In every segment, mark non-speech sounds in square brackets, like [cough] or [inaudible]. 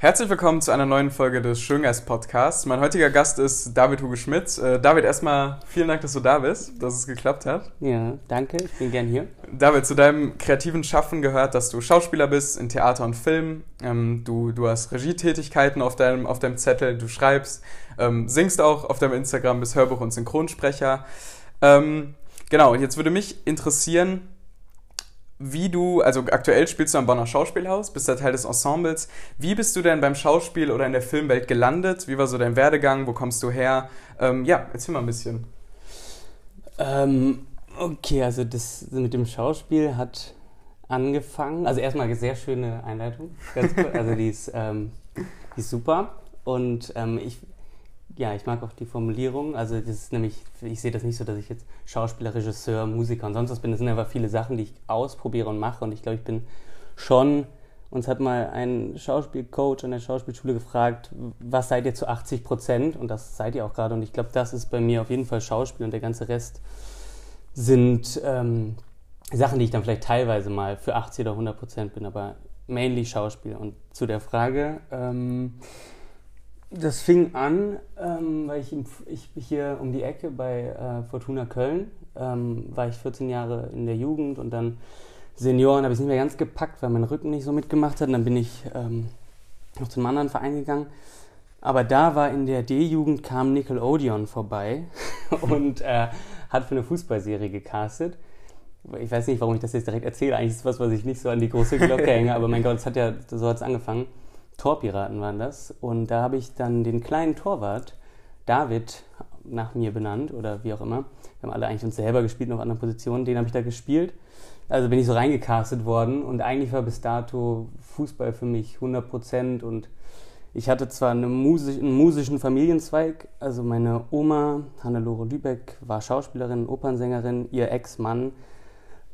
Herzlich willkommen zu einer neuen Folge des Schöngeist Podcasts. Mein heutiger Gast ist David Hugo Schmidt. Äh, David, erstmal vielen Dank, dass du da bist, dass es geklappt hat. Ja, danke, ich bin gern hier. David, zu deinem kreativen Schaffen gehört, dass du Schauspieler bist in Theater und Film. Ähm, du, du hast Regietätigkeiten auf deinem, auf deinem Zettel, du schreibst, ähm, singst auch auf deinem Instagram, bist Hörbuch- und Synchronsprecher. Ähm, genau, und jetzt würde mich interessieren, wie du, also aktuell spielst du am Bonner Schauspielhaus, bist da Teil des Ensembles. Wie bist du denn beim Schauspiel oder in der Filmwelt gelandet? Wie war so dein Werdegang? Wo kommst du her? Ähm, ja, erzähl mal ein bisschen. Ähm, okay, also das mit dem Schauspiel hat angefangen. Also erstmal eine sehr schöne Einleitung. also die ist, ähm, die ist super. Und ähm, ich ja, ich mag auch die Formulierung. Also das ist nämlich, ich sehe das nicht so, dass ich jetzt Schauspieler, Regisseur, Musiker und sonst was bin. Das sind einfach viele Sachen, die ich ausprobiere und mache. Und ich glaube, ich bin schon, uns hat mal ein Schauspielcoach an der Schauspielschule gefragt, was seid ihr zu 80 Prozent? Und das seid ihr auch gerade. Und ich glaube, das ist bei mir auf jeden Fall Schauspiel und der ganze Rest sind ähm, Sachen, die ich dann vielleicht teilweise mal für 80 oder 100 Prozent bin, aber mainly Schauspiel. Und zu der Frage, ähm, das fing an, ähm, weil ich, ich, hier um die Ecke bei äh, Fortuna Köln ähm, war ich 14 Jahre in der Jugend und dann Senioren habe ich nicht mehr ganz gepackt, weil mein Rücken nicht so mitgemacht hat. Und dann bin ich ähm, noch zu einem anderen Verein gegangen. Aber da war in der D-Jugend kam Nickelodeon vorbei [laughs] und äh, hat für eine Fußballserie gecastet. Ich weiß nicht, warum ich das jetzt direkt erzähle. Eigentlich ist es was, was ich nicht so an die große Glocke hänge, aber mein Gott, hat ja, so hat es angefangen. Torpiraten waren das. Und da habe ich dann den kleinen Torwart, David, nach mir benannt oder wie auch immer. Wir haben alle eigentlich uns selber gespielt, auf anderen Positionen. Den habe ich da gespielt. Also bin ich so reingecastet worden und eigentlich war bis dato Fußball für mich 100 Prozent und ich hatte zwar eine Musik, einen musischen Familienzweig, also meine Oma, Hannelore Lübeck, war Schauspielerin, Opernsängerin, ihr Ex-Mann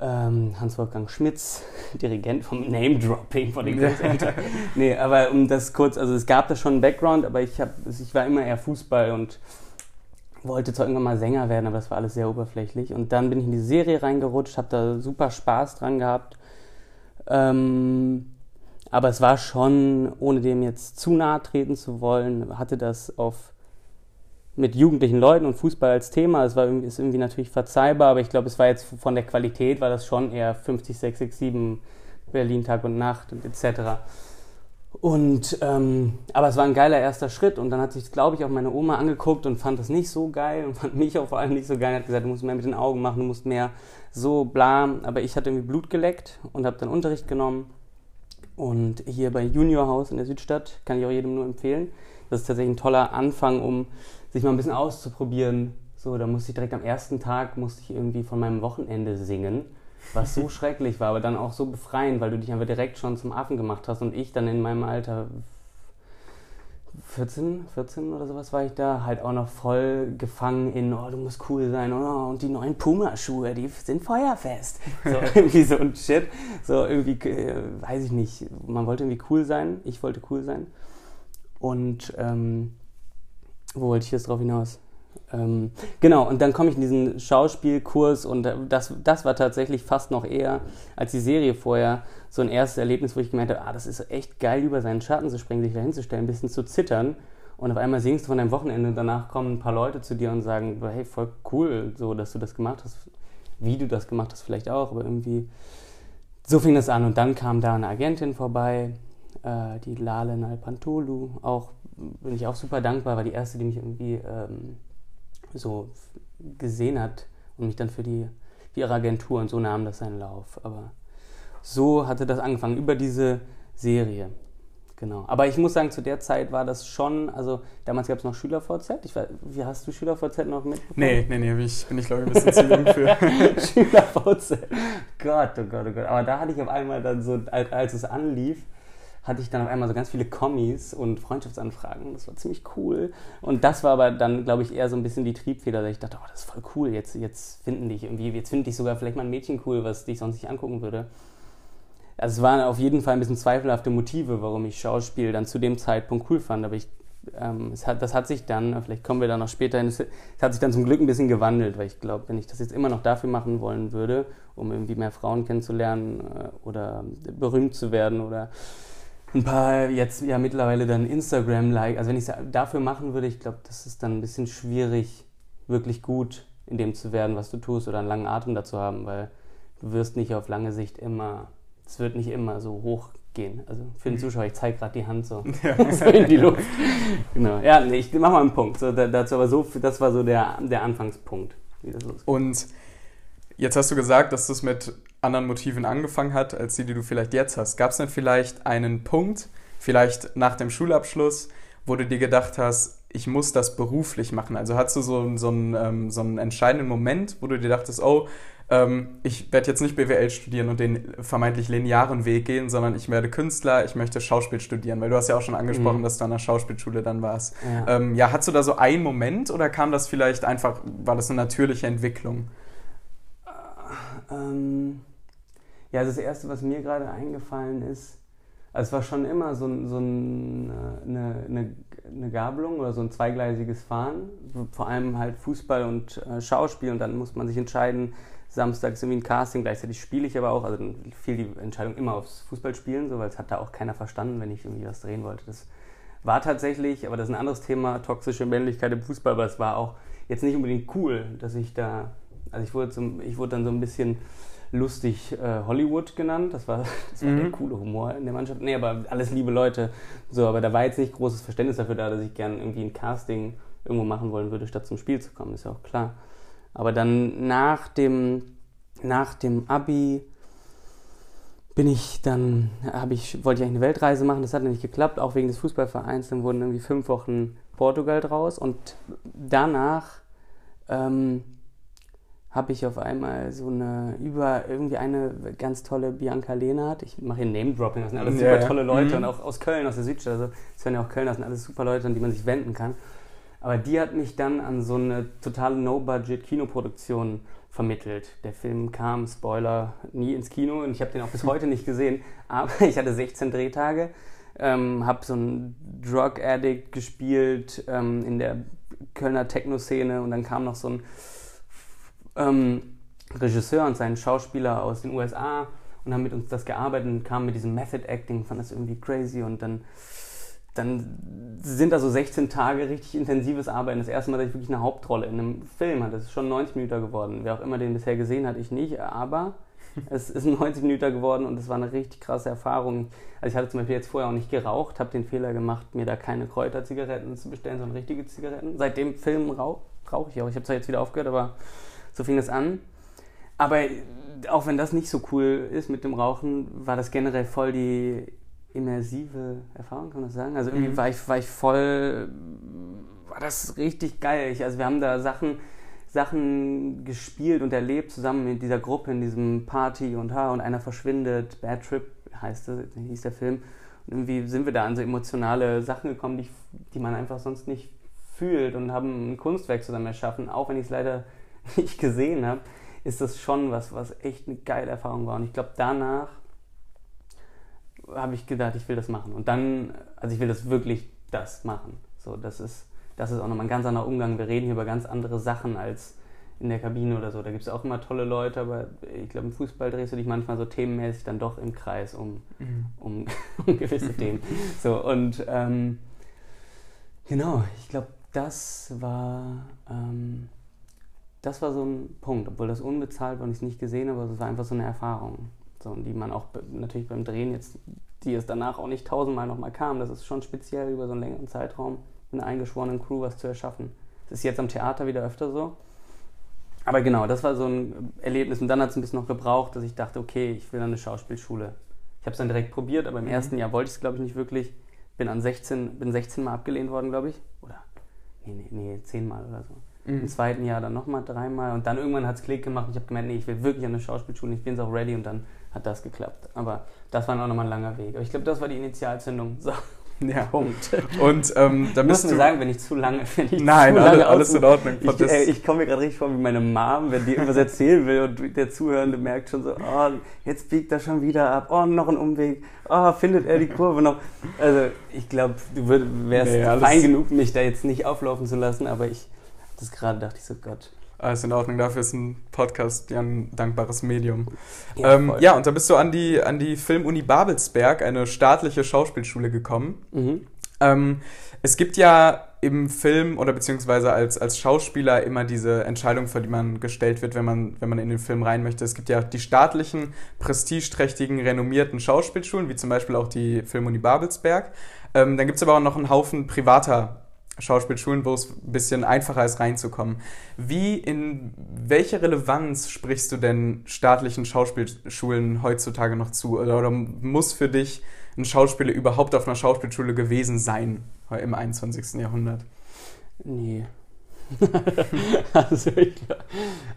Hans-Wolfgang Schmitz, [laughs] Dirigent vom Name-Dropping von den Großeltern. nee, aber um das kurz, also es gab da schon einen Background, aber ich, hab, ich war immer eher Fußball und wollte zwar irgendwann mal Sänger werden, aber das war alles sehr oberflächlich. Und dann bin ich in die Serie reingerutscht, habe da super Spaß dran gehabt. Ähm, aber es war schon, ohne dem jetzt zu nahe treten zu wollen, hatte das auf mit jugendlichen Leuten und Fußball als Thema. Es war ist irgendwie natürlich verzeihbar, aber ich glaube, es war jetzt von der Qualität war das schon eher 50, 6, 6, 7 Berlin Tag und Nacht und etc. Und ähm, aber es war ein geiler erster Schritt und dann hat sich, glaube ich, auch meine Oma angeguckt und fand das nicht so geil und fand mich auch vor allem nicht so geil. Hat gesagt, du musst mehr mit den Augen machen, du musst mehr so bla. Aber ich hatte irgendwie Blut geleckt und habe dann Unterricht genommen. Und hier bei Junior House in der Südstadt kann ich auch jedem nur empfehlen. Das ist tatsächlich ein toller Anfang, um sich mal ein bisschen auszuprobieren. So, da musste ich direkt am ersten Tag musste ich irgendwie von meinem Wochenende singen, was so [laughs] schrecklich war, aber dann auch so befreiend, weil du dich einfach direkt schon zum Affen gemacht hast und ich dann in meinem Alter 14, 14 oder sowas war ich da, halt auch noch voll gefangen in, oh, du musst cool sein, oh, und die neuen Puma-Schuhe, die sind feuerfest. So [laughs] irgendwie so ein Shit. So irgendwie, äh, weiß ich nicht, man wollte irgendwie cool sein, ich wollte cool sein. Und ähm, wo wollte ich jetzt drauf hinaus? Ähm, genau, und dann komme ich in diesen Schauspielkurs und das, das war tatsächlich fast noch eher als die Serie vorher so ein erstes Erlebnis, wo ich gemerkt habe, ah, das ist echt geil, über seinen Schatten zu springen, sich da hinzustellen, ein bisschen zu zittern und auf einmal singst du von deinem Wochenende und danach kommen ein paar Leute zu dir und sagen, hey, voll cool, so, dass du das gemacht hast, wie du das gemacht hast vielleicht auch, aber irgendwie so fing das an und dann kam da eine Agentin vorbei, äh, die Lale Nalpantolu, auch bin ich auch super dankbar, war die erste, die mich irgendwie ähm, so gesehen hat und mich dann für die für ihre Agentur und so nahm das seinen Lauf. Aber so hatte das angefangen über diese Serie. Genau. Aber ich muss sagen, zu der Zeit war das schon, also damals gab es noch SchülerVZ. Ich weiß, wie hast du SchülerVZ noch mitbekommen? Nee, nee, nee, ich, bin ich glaube ich ein bisschen zu jung für. [laughs] [laughs] SchülerVZ. Gott, oh Gott, oh Gott. Aber da hatte ich auf einmal dann so, als es anlief, hatte ich dann auf einmal so ganz viele Kommis und Freundschaftsanfragen. Das war ziemlich cool. Und das war aber dann, glaube ich, eher so ein bisschen die Triebfeder, dass ich dachte, oh, das ist voll cool. Jetzt, jetzt finden dich irgendwie, jetzt finde ich sogar vielleicht mal ein Mädchen cool, was dich sonst nicht angucken würde. Also es waren auf jeden Fall ein bisschen zweifelhafte Motive, warum ich Schauspiel dann zu dem Zeitpunkt cool fand. Aber ich, ähm, es hat, das hat sich dann, vielleicht kommen wir da noch später hin, es, hat sich dann zum Glück ein bisschen gewandelt, weil ich glaube, wenn ich das jetzt immer noch dafür machen wollen würde, um irgendwie mehr Frauen kennenzulernen äh, oder berühmt zu werden oder ein paar jetzt ja mittlerweile dann Instagram-like. Also wenn ich es dafür machen würde, ich glaube, das ist dann ein bisschen schwierig, wirklich gut in dem zu werden, was du tust oder einen langen Atem dazu haben, weil du wirst nicht auf lange Sicht immer, es wird nicht immer so hoch gehen. Also für den mhm. Zuschauer, ich zeige gerade die Hand so, ja. [laughs] [laughs] so in die Luft. Genau. Ja, nee, ich mach mal einen Punkt. So, dazu aber so, das war so der, der Anfangspunkt, wie das losgeht. Und jetzt hast du gesagt, dass das mit anderen Motiven angefangen hat, als die, die du vielleicht jetzt hast. Gab es denn vielleicht einen Punkt, vielleicht nach dem Schulabschluss, wo du dir gedacht hast, ich muss das beruflich machen? Also hattest du so, so, einen, ähm, so einen entscheidenden Moment, wo du dir dachtest, oh, ähm, ich werde jetzt nicht BWL studieren und den vermeintlich linearen Weg gehen, sondern ich werde Künstler, ich möchte Schauspiel studieren, weil du hast ja auch schon angesprochen, mhm. dass du an der Schauspielschule dann warst. Ja. Ähm, ja, hattest du da so einen Moment oder kam das vielleicht einfach, war das eine natürliche Entwicklung? Ähm, ja, das Erste, was mir gerade eingefallen ist, also es war schon immer so, so eine, eine, eine, Gabelung oder so ein zweigleisiges Fahren, vor allem halt Fußball und äh, Schauspiel und dann muss man sich entscheiden, samstags irgendwie ein Casting, gleichzeitig spiele ich aber auch, also dann fiel die Entscheidung immer aufs Fußballspielen, so, weil es hat da auch keiner verstanden, wenn ich irgendwie was drehen wollte. Das war tatsächlich, aber das ist ein anderes Thema, toxische Männlichkeit im Fußball, aber es war auch jetzt nicht unbedingt cool, dass ich da, also ich wurde, so, ich wurde dann so ein bisschen lustig äh, Hollywood genannt. Das war, [laughs] das war mhm. der coole Humor in der Mannschaft. Nee, aber alles liebe Leute. So, aber da war jetzt nicht großes Verständnis dafür da, dass ich gerne irgendwie ein Casting irgendwo machen wollen würde, statt zum Spiel zu kommen. Ist ja auch klar. Aber dann nach dem, nach dem Abi bin ich dann, habe ich, wollte ich eigentlich eine Weltreise machen, das hat nicht geklappt, auch wegen des Fußballvereins. Dann wurden irgendwie fünf Wochen Portugal draus und danach ähm, habe ich auf einmal so eine, über irgendwie eine ganz tolle Bianca Lehnert, ich mache hier Name-Dropping, das sind alles super tolle Leute mhm. und auch aus Köln, aus der Südstadt, also es werden ja auch Köln, das sind alles super Leute, an die man sich wenden kann. Aber die hat mich dann an so eine totale No-Budget-Kinoproduktion vermittelt. Der Film kam, Spoiler, nie ins Kino und ich habe den auch bis [laughs] heute nicht gesehen, aber [laughs] ich hatte 16 Drehtage, ähm, habe so einen Drug-Addict gespielt ähm, in der Kölner Techno-Szene und dann kam noch so ein ähm, Regisseur und seinen Schauspieler aus den USA und haben mit uns das gearbeitet und kamen mit diesem Method Acting, fand das irgendwie crazy und dann, dann sind da so 16 Tage richtig intensives Arbeiten. Das erste Mal, dass ich wirklich eine Hauptrolle in einem Film hatte. Das ist schon 90 Minuten geworden. Wer auch immer den bisher gesehen hat, ich nicht, aber [laughs] es ist ein 90 Minuten geworden und es war eine richtig krasse Erfahrung. Also ich hatte zum Beispiel jetzt vorher auch nicht geraucht, habe den Fehler gemacht, mir da keine Kräuterzigaretten zu bestellen, sondern richtige Zigaretten. Seit dem Film rauche rauch ich auch. Ich habe zwar jetzt wieder aufgehört, aber so fing es an. Aber auch wenn das nicht so cool ist mit dem Rauchen, war das generell voll die immersive Erfahrung, kann man das sagen? Also irgendwie mhm. war, ich, war ich voll, war das richtig geil. Ich, also wir haben da Sachen, Sachen gespielt und erlebt zusammen mit dieser Gruppe in diesem Party und ha und einer verschwindet, Bad Trip heißt das, hieß der Film. Und irgendwie sind wir da an so emotionale Sachen gekommen, die, die man einfach sonst nicht fühlt und haben ein Kunstwerk zusammen erschaffen, auch wenn ich es leider [laughs] nicht gesehen habe, ist das schon was, was echt eine geile Erfahrung war. Und ich glaube, danach habe ich gedacht, ich will das machen. Und dann, also ich will das wirklich das machen. So, das ist, das ist auch nochmal ein ganz anderer Umgang. Wir reden hier über ganz andere Sachen als in der Kabine oder so. Da gibt es auch immer tolle Leute, aber ich glaube, im Fußball drehst du dich manchmal so themenmäßig dann doch im Kreis um, mhm. um, [laughs] um, gewisse [laughs] Themen. So, und ähm, genau, ich glaube, das war ähm, das war so ein Punkt, obwohl das unbezahlt war und ich es nicht gesehen habe, aber es war einfach so eine Erfahrung. So, die man auch natürlich beim Drehen jetzt, die es danach auch nicht tausendmal nochmal kam. Das ist schon speziell über so einen längeren Zeitraum mit einer eingeschworenen Crew was zu erschaffen. Das ist jetzt am Theater wieder öfter so. Aber genau, das war so ein Erlebnis. Und dann hat es ein bisschen noch gebraucht, dass ich dachte, okay, ich will an eine Schauspielschule. Ich habe es dann direkt probiert, aber im mhm. ersten Jahr wollte ich es, glaube ich, nicht wirklich. Bin an 16, bin 16 Mal abgelehnt worden, glaube ich. Oder? Nee, nee, nee, 10 Mal oder so. Mhm. Im zweiten Jahr dann nochmal dreimal und dann irgendwann hat es Klick gemacht und ich habe gemerkt, nee, ich will wirklich an eine Schauspielschule, ich bin jetzt auch ready und dann hat das geklappt. Aber das war auch nochmal ein langer Weg. Aber ich glaube, das war die Initialzündung. So. [laughs] Ja. Punkt. Und ähm, da bist du sagen, wenn ich zu lange, [laughs] wenn ich Nein, zu alles, lange alles in Ordnung. Ich, äh, ich komme mir gerade richtig vor wie meine Mom, wenn die irgendwas erzählen will und der Zuhörende merkt schon so, oh, jetzt biegt er schon wieder ab, oh, noch ein Umweg, oh, findet er die Kurve noch. Also ich glaube, du würd, wärst nee, fein genug, mich da jetzt nicht auflaufen zu lassen, aber ich das gerade dachte ich so, Gott, Alles in Ordnung, dafür ist ein Podcast ja ein dankbares Medium. Ja, ähm, ja, und da bist du an die, an die Filmuni Babelsberg, eine staatliche Schauspielschule, gekommen. Mhm. Ähm, es gibt ja im Film oder beziehungsweise als, als Schauspieler immer diese Entscheidung, vor die man gestellt wird, wenn man, wenn man in den Film rein möchte. Es gibt ja die staatlichen, prestigeträchtigen, renommierten Schauspielschulen, wie zum Beispiel auch die Filmuni Babelsberg. Ähm, dann gibt es aber auch noch einen Haufen privater Schauspielschulen, wo es ein bisschen einfacher ist, reinzukommen. Wie, in welche Relevanz sprichst du denn staatlichen Schauspielschulen heutzutage noch zu? Oder, oder muss für dich ein Schauspieler überhaupt auf einer Schauspielschule gewesen sein im 21. Jahrhundert? Nee. [laughs] also,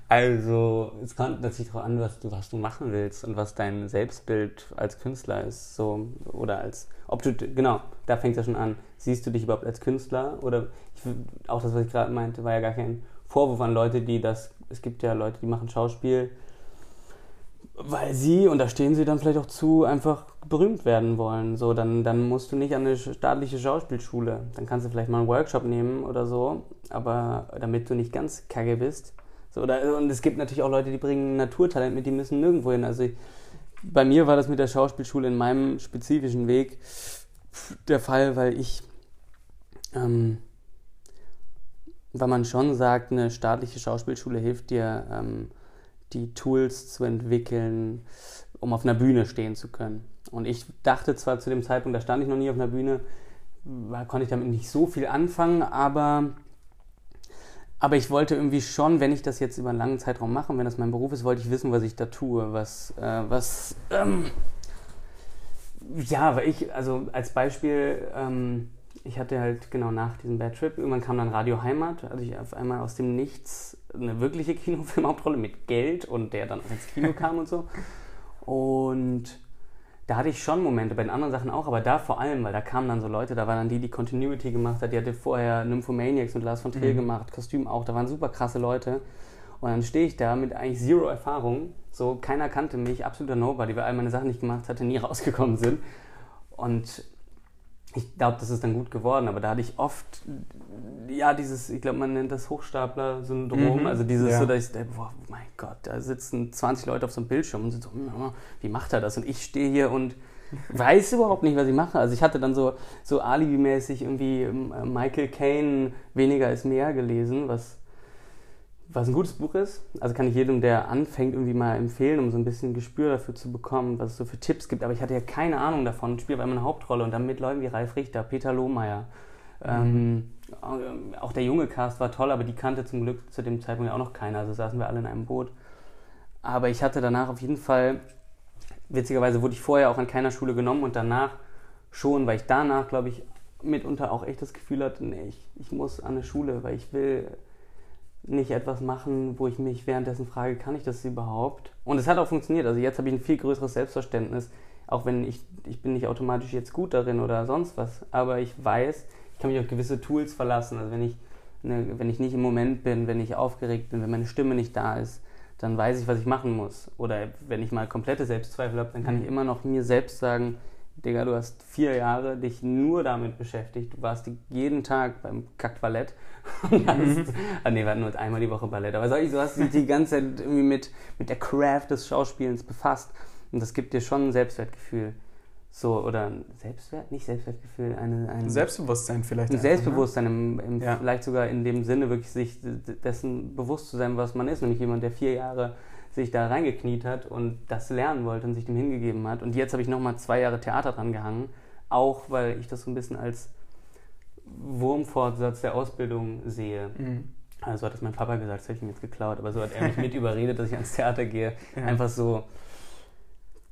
also, es kommt natürlich darauf an, was du, was du machen willst und was dein Selbstbild als Künstler ist. So, oder als, ob du, genau, da fängt es ja schon an. Siehst du dich überhaupt als Künstler? Oder ich, auch das, was ich gerade meinte, war ja gar kein Vorwurf an Leute, die das, es gibt ja Leute, die machen Schauspiel, weil sie, und da stehen sie dann vielleicht auch zu, einfach berühmt werden wollen. So, dann, dann musst du nicht an eine staatliche Schauspielschule. Dann kannst du vielleicht mal einen Workshop nehmen oder so, aber damit du nicht ganz kacke bist. So, oder, und es gibt natürlich auch Leute, die bringen Naturtalent mit, die müssen nirgendwo hin. Also ich, bei mir war das mit der Schauspielschule in meinem spezifischen Weg der Fall, weil ich, ähm, weil man schon sagt, eine staatliche Schauspielschule hilft dir, ähm, die Tools zu entwickeln, um auf einer Bühne stehen zu können. Und ich dachte zwar zu dem Zeitpunkt, da stand ich noch nie auf einer Bühne, konnte ich damit nicht so viel anfangen, aber, aber ich wollte irgendwie schon, wenn ich das jetzt über einen langen Zeitraum mache, wenn das mein Beruf ist, wollte ich wissen, was ich da tue, was, äh, was, ähm, ja, weil ich, also als Beispiel, ähm, ich hatte halt genau nach diesem Bad Trip, irgendwann kam dann Radio Heimat, also ich auf einmal aus dem Nichts eine wirkliche Kinofilmhauptrolle mit Geld und der dann auch ins Kino kam und so. Und da hatte ich schon Momente, bei den anderen Sachen auch, aber da vor allem, weil da kamen dann so Leute, da war dann die, die Continuity gemacht hat, die hatte vorher Nymphomaniacs mit Lars von Trier mhm. gemacht, Kostüm auch, da waren super krasse Leute. Und dann stehe ich da mit eigentlich zero Erfahrung, so keiner kannte mich, absoluter Nobody, weil all meine Sachen, ich gemacht hatte, nie [laughs] rausgekommen sind. Und ich glaube, das ist dann gut geworden, aber da hatte ich oft, ja, dieses, ich glaube, man nennt das Hochstapler-Syndrom, mhm, also dieses ja. so, dass ich boah, mein Gott, da sitzen 20 Leute auf so einem Bildschirm und sind so, wie macht er das? Und ich stehe hier und weiß überhaupt nicht, was ich mache. Also ich hatte dann so, so Alibi-mäßig irgendwie ähm, Michael Caine Weniger ist mehr gelesen, was was ein gutes Buch ist. Also kann ich jedem, der anfängt, irgendwie mal empfehlen, um so ein bisschen Gespür dafür zu bekommen, was es so für Tipps gibt. Aber ich hatte ja keine Ahnung davon. Ich spiele aber eine Hauptrolle und dann mit Leuten wie Ralf Richter, Peter Lohmeier. Mhm. Ähm, auch der junge Cast war toll, aber die kannte zum Glück zu dem Zeitpunkt ja auch noch keiner. Also saßen wir alle in einem Boot. Aber ich hatte danach auf jeden Fall, witzigerweise wurde ich vorher auch an keiner Schule genommen und danach schon, weil ich danach, glaube ich, mitunter auch echt das Gefühl hatte, nee, ich, ich muss an eine Schule, weil ich will nicht etwas machen, wo ich mich währenddessen frage, kann ich das überhaupt? Und es hat auch funktioniert. Also jetzt habe ich ein viel größeres Selbstverständnis, auch wenn ich, ich bin nicht automatisch jetzt gut darin oder sonst was, aber ich weiß, ich kann mich auf gewisse Tools verlassen. Also wenn ich, ne, wenn ich nicht im Moment bin, wenn ich aufgeregt bin, wenn meine Stimme nicht da ist, dann weiß ich, was ich machen muss. Oder wenn ich mal komplette Selbstzweifel habe, dann kann ich mhm. immer noch mir selbst sagen, Digga, du hast vier Jahre dich nur damit beschäftigt. Du warst jeden Tag beim Kackballett. [laughs] Und hast, mhm. ah, nee, wir hatten nur einmal die Woche Ballett. Aber sag ich, du hast dich die ganze Zeit irgendwie mit, mit der Craft des Schauspielens befasst. Und das gibt dir schon ein Selbstwertgefühl. So, oder ein Selbstwert, nicht Selbstwertgefühl, eine, ein Selbstbewusstsein vielleicht. Ein ne? Selbstbewusstsein, im, im ja. vielleicht sogar in dem Sinne, wirklich sich dessen bewusst zu sein, was man ist. Nämlich jemand, der vier Jahre sich da reingekniet hat und das lernen wollte und sich dem hingegeben hat. Und jetzt habe ich nochmal zwei Jahre Theater dran gehangen, auch weil ich das so ein bisschen als Wurmfortsatz der Ausbildung sehe. Mhm. Also hat das mein Papa gesagt, das habe ich ihm jetzt geklaut, aber so hat er mich [laughs] mit überredet, dass ich ans Theater gehe. Ja. Einfach so,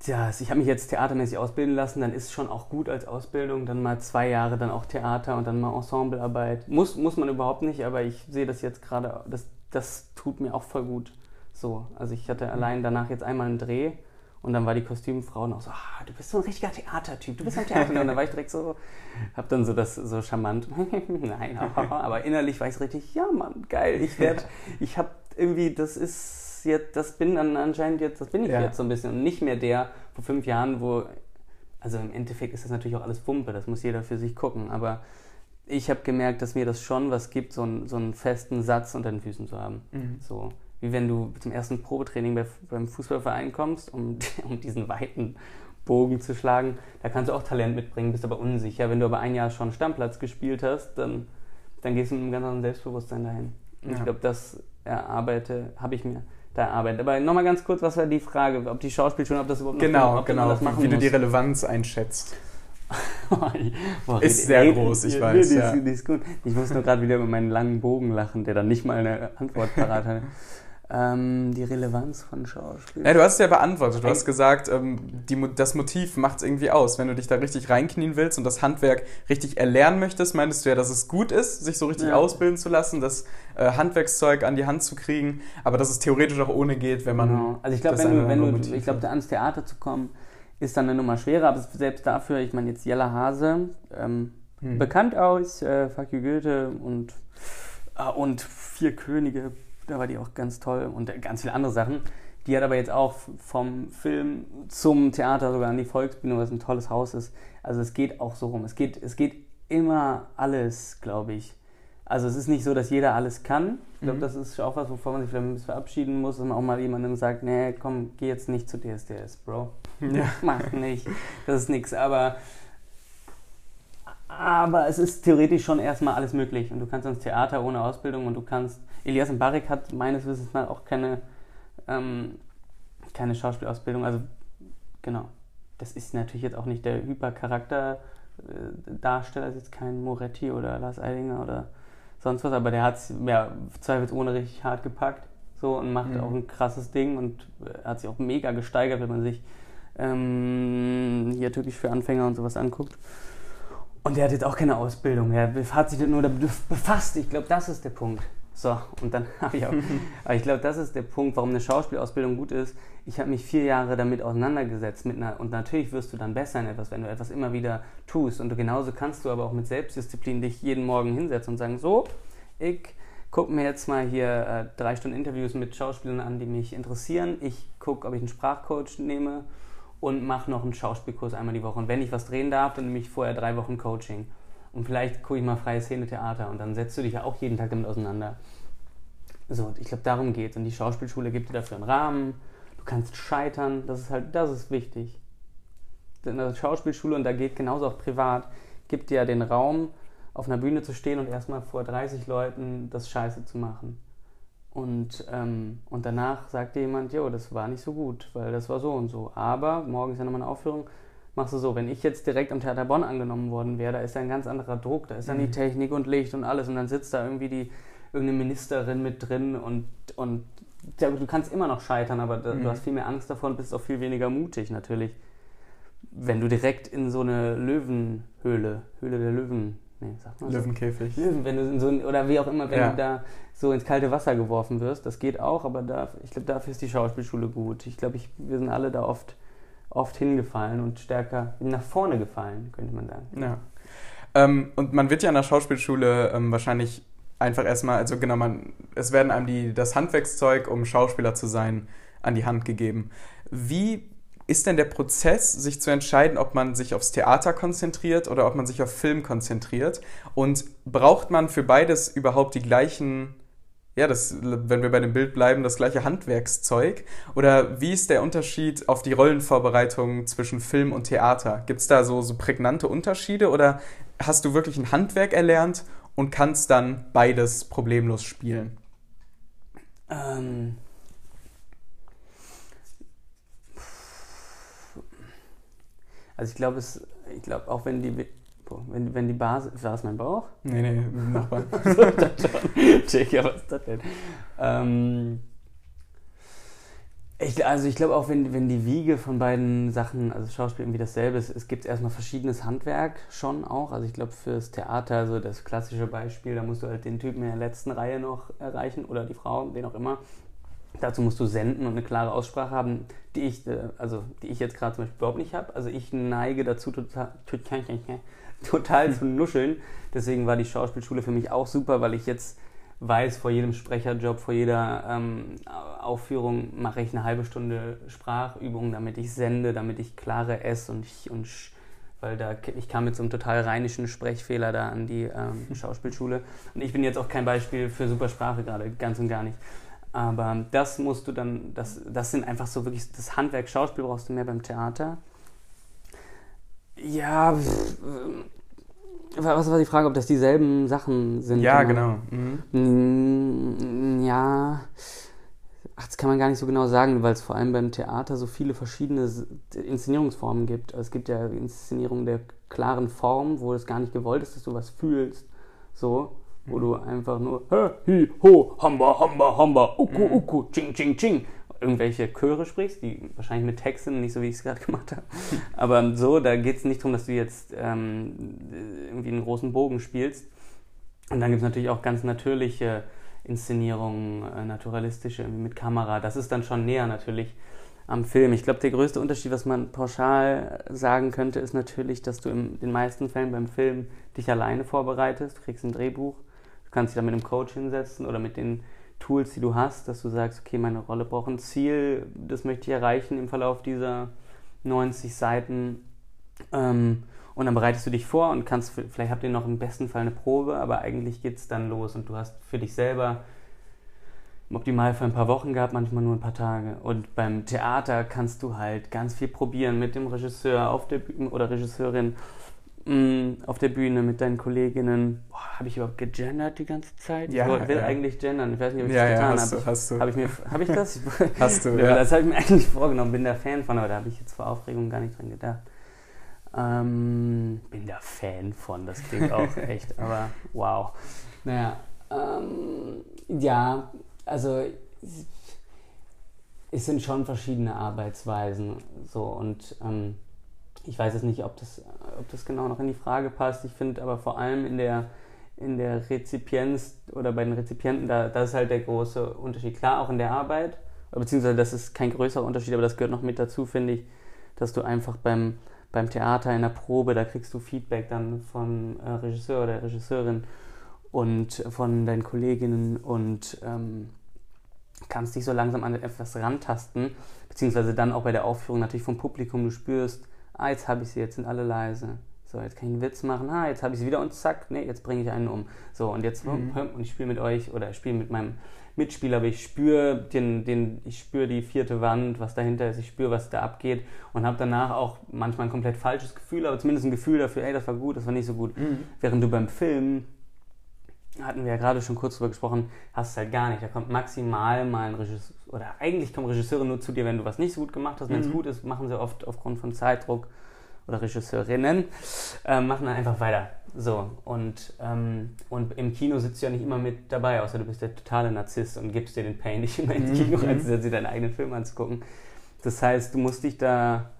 ja, ich habe mich jetzt theatermäßig ausbilden lassen, dann ist es schon auch gut als Ausbildung, dann mal zwei Jahre dann auch Theater und dann mal Ensemblearbeit. Muss, muss man überhaupt nicht, aber ich sehe das jetzt gerade, das, das tut mir auch voll gut. So, also ich hatte allein danach jetzt einmal einen Dreh und dann war die Kostümfrau noch so, ah, du bist so ein richtiger Theatertyp, du bist ein Theater. und dann war ich direkt so, hab dann so das so charmant, [laughs] nein, [laughs] aber innerlich war ich so richtig, ja Mann, geil, ich werde, ich hab irgendwie, das ist jetzt, das bin dann anscheinend jetzt, das bin ich ja. jetzt so ein bisschen und nicht mehr der vor fünf Jahren, wo, also im Endeffekt ist das natürlich auch alles Pumpe, das muss jeder für sich gucken, aber ich habe gemerkt, dass mir das schon was gibt, so, ein, so einen festen Satz unter den Füßen zu haben. Mhm. So wie wenn du zum ersten Probetraining bei, beim Fußballverein kommst, um, [laughs] um diesen weiten Bogen zu schlagen. Da kannst du auch Talent mitbringen, bist aber unsicher. Wenn du aber ein Jahr schon Stammplatz gespielt hast, dann, dann gehst du mit einem ganz anderen Selbstbewusstsein dahin. Ja. ich glaube, das erarbeite, habe ich mir da erarbeitet. Aber nochmal ganz kurz, was war die Frage, ob die Schauspielschule, ob das überhaupt noch Genau, man genau. das machen Wie du die. Relevanz einschätzt. [laughs] Boah, Ist sehr red- groß, ich weiß, Die, ja. ist, die ist gut. Ich muss nur gerade wieder über meinen langen Bogen lachen, der dann nicht mal eine Antwort parat hatte. [laughs] Ähm, die Relevanz von Schauspiel. Ja, du hast es ja beantwortet. Du hast gesagt, ähm, die, das Motiv macht es irgendwie aus. Wenn du dich da richtig reinknien willst und das Handwerk richtig erlernen möchtest, meintest du ja, dass es gut ist, sich so richtig Ja. ausbilden zu lassen, das äh, Handwerkszeug an die Hand zu kriegen, aber dass es theoretisch auch ohne geht, wenn man. Genau. Also ich glaube, wenn du, wenn du, Motiv ich glaube, ans Theater zu kommen, ist dann eine Nummer schwerer, aber selbst dafür, ich meine jetzt Jella Hase, ähm, Hm. bekannt aus äh, Fuck You Goethe und, äh, und Vier Könige, da war die auch ganz toll und ganz viele andere Sachen. Die hat aber jetzt auch vom Film zum Theater sogar an die Volksbühne, was ein tolles Haus ist. Also es geht auch so rum. Es geht, es geht immer alles, glaube ich. Also es ist nicht so, dass jeder alles kann. Ich glaube, Mhm. das ist auch was, wovon man sich vielleicht ein bisschen verabschieden muss, dass man auch mal jemandem sagt, nee, komm, geh jetzt nicht zu DSDS, Bro. [laughs] Ja. Mach nicht. Das ist nix. Aber, aber es ist theoretisch schon erstmal alles möglich. Und du kannst ins Theater ohne Ausbildung und du kannst. Elias Mbarek hat meines Wissens nach auch keine, ähm, keine Schauspielausbildung. Also, genau. Das ist natürlich jetzt auch nicht der Hypercharakter. äh, Darsteller ist jetzt kein Moretti oder Lars Eidinger oder sonst was, aber der hat es ja, zweifelsohne richtig hart gepackt so und macht Mhm. auch ein krasses Ding und äh, hat sich auch mega gesteigert, wenn man sich ähm, hier Türkisch für Anfänger und sowas anguckt. Und der hat jetzt auch keine Ausbildung, er hat sich nur damit befasst. Ich glaube, das ist der Punkt. So, und dann [laughs] habe ich auch. [laughs] aber ich glaube, das ist der Punkt, warum eine Schauspielausbildung gut ist. Ich habe mich vier Jahre damit auseinandergesetzt. Mit einer, und natürlich wirst du dann besser in etwas, wenn du etwas immer wieder tust. Und du, genauso kannst du aber auch mit Selbstdisziplin dich jeden Morgen hinsetzen und sagen: So, ich gucke mir jetzt mal hier äh, drei Stunden Interviews mit Schauspielern an, die mich interessieren. Ich gucke, ob ich einen Sprachcoach nehme und mache noch einen Schauspielkurs einmal die Woche. Und wenn ich was drehen darf, dann nehme ich vorher drei Wochen Coaching. Und vielleicht gucke ich mal freie Szene Theater und dann setzt du dich ja auch jeden Tag damit auseinander. So, und ich glaube, darum geht Und die Schauspielschule gibt dir dafür einen Rahmen. Du kannst scheitern, das ist halt, das ist wichtig. In der Schauspielschule, und da geht genauso auch privat, gibt dir ja den Raum, auf einer Bühne zu stehen und erstmal vor 30 Leuten das Scheiße zu machen. Und, ähm, und danach sagt dir jemand, jo, das war nicht so gut, weil das war so und so. Aber morgen ist ja nochmal eine Aufführung, machst du so. Wenn ich jetzt direkt am Theater Bonn angenommen worden wäre, da ist ja ein ganz anderer Druck, da ist dann die Mhm. Technik und Licht und alles und dann sitzt da irgendwie die irgendeine Ministerin mit drin und, und ja, du kannst immer noch scheitern, aber da, Mhm. du hast viel mehr Angst davor und bist auch viel weniger mutig natürlich. Wenn du direkt in so eine Löwenhöhle, Höhle der Löwen, nee, sag mal so. Löwenkäfig. Löwen, wenn du in so ein, oder wie auch immer, wenn Ja. du da so ins kalte Wasser geworfen wirst, das geht auch, aber da, ich glaube, dafür ist die Schauspielschule gut. Ich glaube, wir sind alle da oft, oft hingefallen und stärker nach vorne gefallen, könnte man sagen. Ja. Ähm, und man wird ja an der Schauspielschule ähm, wahrscheinlich einfach erstmal, also genau, man, es werden einem die, das Handwerkszeug, um Schauspieler zu sein, an die Hand gegeben. Wie ist denn der Prozess, sich zu entscheiden, ob man sich aufs Theater konzentriert oder ob man sich auf Film konzentriert? Und braucht man für beides überhaupt die gleichen, ja, das, wenn wir bei dem Bild bleiben, das gleiche Handwerkszeug? Oder wie ist der Unterschied auf die Rollenvorbereitung zwischen Film und Theater? Gibt es da so, so prägnante Unterschiede oder hast du wirklich ein Handwerk erlernt und kannst dann beides problemlos spielen? Ähm, also ich glaube, es, ich glaube, auch wenn die, boah, wenn, wenn die Basis, war das mein Bauch? Nee, nee, Nachbar. [laughs] Digga, was ist das denn? Ähm, ich, also ich glaube auch, wenn, wenn die Wiege von beiden Sachen, also Schauspiel irgendwie dasselbe ist, es gibt erstmal verschiedenes Handwerk schon auch. Also ich glaube fürs Theater, so das klassische Beispiel, da musst du halt den Typen in der letzten Reihe noch erreichen oder die Frau, wen auch immer. Dazu musst du senden und eine klare Aussprache haben, die ich, äh, also die ich jetzt gerade zum Beispiel überhaupt nicht habe. Also ich neige dazu total, total zu nuscheln. Deswegen war die Schauspielschule für mich auch super, weil ich jetzt weiß, vor jedem Sprecherjob, vor jeder ähm, Aufführung mache ich eine halbe Stunde Sprachübung, damit ich sende, damit ich klare S und ich und Sch, weil da, ich kam mit so einem total rheinischen Sprechfehler da an die ähm, [laughs] Schauspielschule. Und ich bin jetzt auch kein Beispiel für Supersprache gerade, ganz und gar nicht. Aber das musst du dann, das, das sind einfach so wirklich, das Handwerk Schauspiel brauchst du mehr beim Theater. Ja, pff, was war die Frage, ob das dieselben Sachen sind? Ja, genau. genau. Mhm. Ja, ach, das kann man gar nicht so genau sagen, weil es vor allem beim Theater so viele verschiedene Inszenierungsformen gibt. Also es gibt ja Inszenierungen der klaren Form, wo es gar nicht gewollt ist, dass du was fühlst. So, wo mhm. du einfach nur hi, ho, hamba, hamba, hamba, uku, mhm. uku, ching, ching, ching irgendwelche Chöre sprichst, die wahrscheinlich mit Texten, nicht so wie ich es gerade gemacht habe. Aber so, da geht es nicht darum, dass du jetzt ähm, irgendwie einen großen Bogen spielst. Und dann gibt es natürlich auch ganz natürliche Inszenierungen, äh, naturalistische mit Kamera. Das ist dann schon näher natürlich am Film. Ich glaube, der größte Unterschied, was man pauschal sagen könnte, ist natürlich, dass du in den meisten Fällen beim Film dich alleine vorbereitest. Du kriegst ein Drehbuch, du kannst dich da mit einem Coach hinsetzen oder mit den Tools, die du hast, dass du sagst, okay, meine Rolle braucht ein Ziel, das möchte ich erreichen im Verlauf dieser 90 Seiten. Ähm, und dann bereitest du dich vor und kannst, vielleicht habt ihr noch im besten Fall eine Probe, aber eigentlich geht es dann los und du hast für dich selber im Optimalfall ein paar Wochen gehabt, manchmal nur ein paar Tage. Und beim Theater kannst du halt ganz viel probieren mit dem Regisseur auf der Bühne oder Regisseurin auf der Bühne mit deinen Kolleginnen. Habe ich überhaupt gegendert die ganze Zeit? Ja, ich will ja. eigentlich gendern. Ich weiß nicht, ob ich ja, das getan ja, hast habe. Du, hast du. Habe ich, mir, hab ich das? [laughs] hast du, [laughs] ja. Das habe ich mir [laughs] eigentlich vorgenommen. Bin der Fan von, aber da habe ich jetzt vor Aufregung gar nicht dran gedacht. Ähm, bin der Fan von, das klingt auch echt, aber wow. Naja, ähm, ja, also es sind schon verschiedene Arbeitsweisen so und ähm, ich weiß jetzt nicht, ob das, ob das genau noch in die Frage passt. Ich finde aber vor allem in der, in der Rezipienz oder bei den Rezipienten, da, das ist halt der große Unterschied. Klar, auch in der Arbeit, beziehungsweise das ist kein größerer Unterschied, aber das gehört noch mit dazu, finde ich, dass du einfach beim, beim Theater in der Probe, da kriegst du Feedback dann vom äh, Regisseur oder Regisseurin und von deinen Kolleginnen und ähm, kannst dich so langsam an etwas rantasten, beziehungsweise dann auch bei der Aufführung natürlich vom Publikum, du spürst, ah, jetzt habe ich sie, jetzt sind alle leise. So, jetzt kann ich einen Witz machen, ah, jetzt habe ich sie wieder und zack, nee, jetzt bringe ich einen um. So, und jetzt, mhm. und ich spiele mit euch oder spiele mit meinem Mitspieler, aber ich spüre den, den, ich spüre die vierte Wand, was dahinter ist, ich spüre, was da abgeht und habe danach auch manchmal ein komplett falsches Gefühl, aber zumindest ein Gefühl dafür, ey, das war gut, das war nicht so gut. Mhm. Während du beim Film, hatten wir ja gerade schon kurz drüber gesprochen, hast du halt gar nicht. Da kommt maximal mal ein Regisseur, oder eigentlich kommen Regisseure nur zu dir, wenn du was nicht so gut gemacht hast. Wenn es mhm. gut ist, machen sie oft aufgrund von Zeitdruck oder Regisseurinnen, äh, machen dann einfach weiter. So, und, ähm, und im Kino sitzt du ja nicht immer mit dabei, außer du bist der totale Narzisst und gibst dir den Pain [laughs] nicht immer ins Kino, mhm. als dir deinen eigenen Film anzugucken. Das heißt, du musst dich da,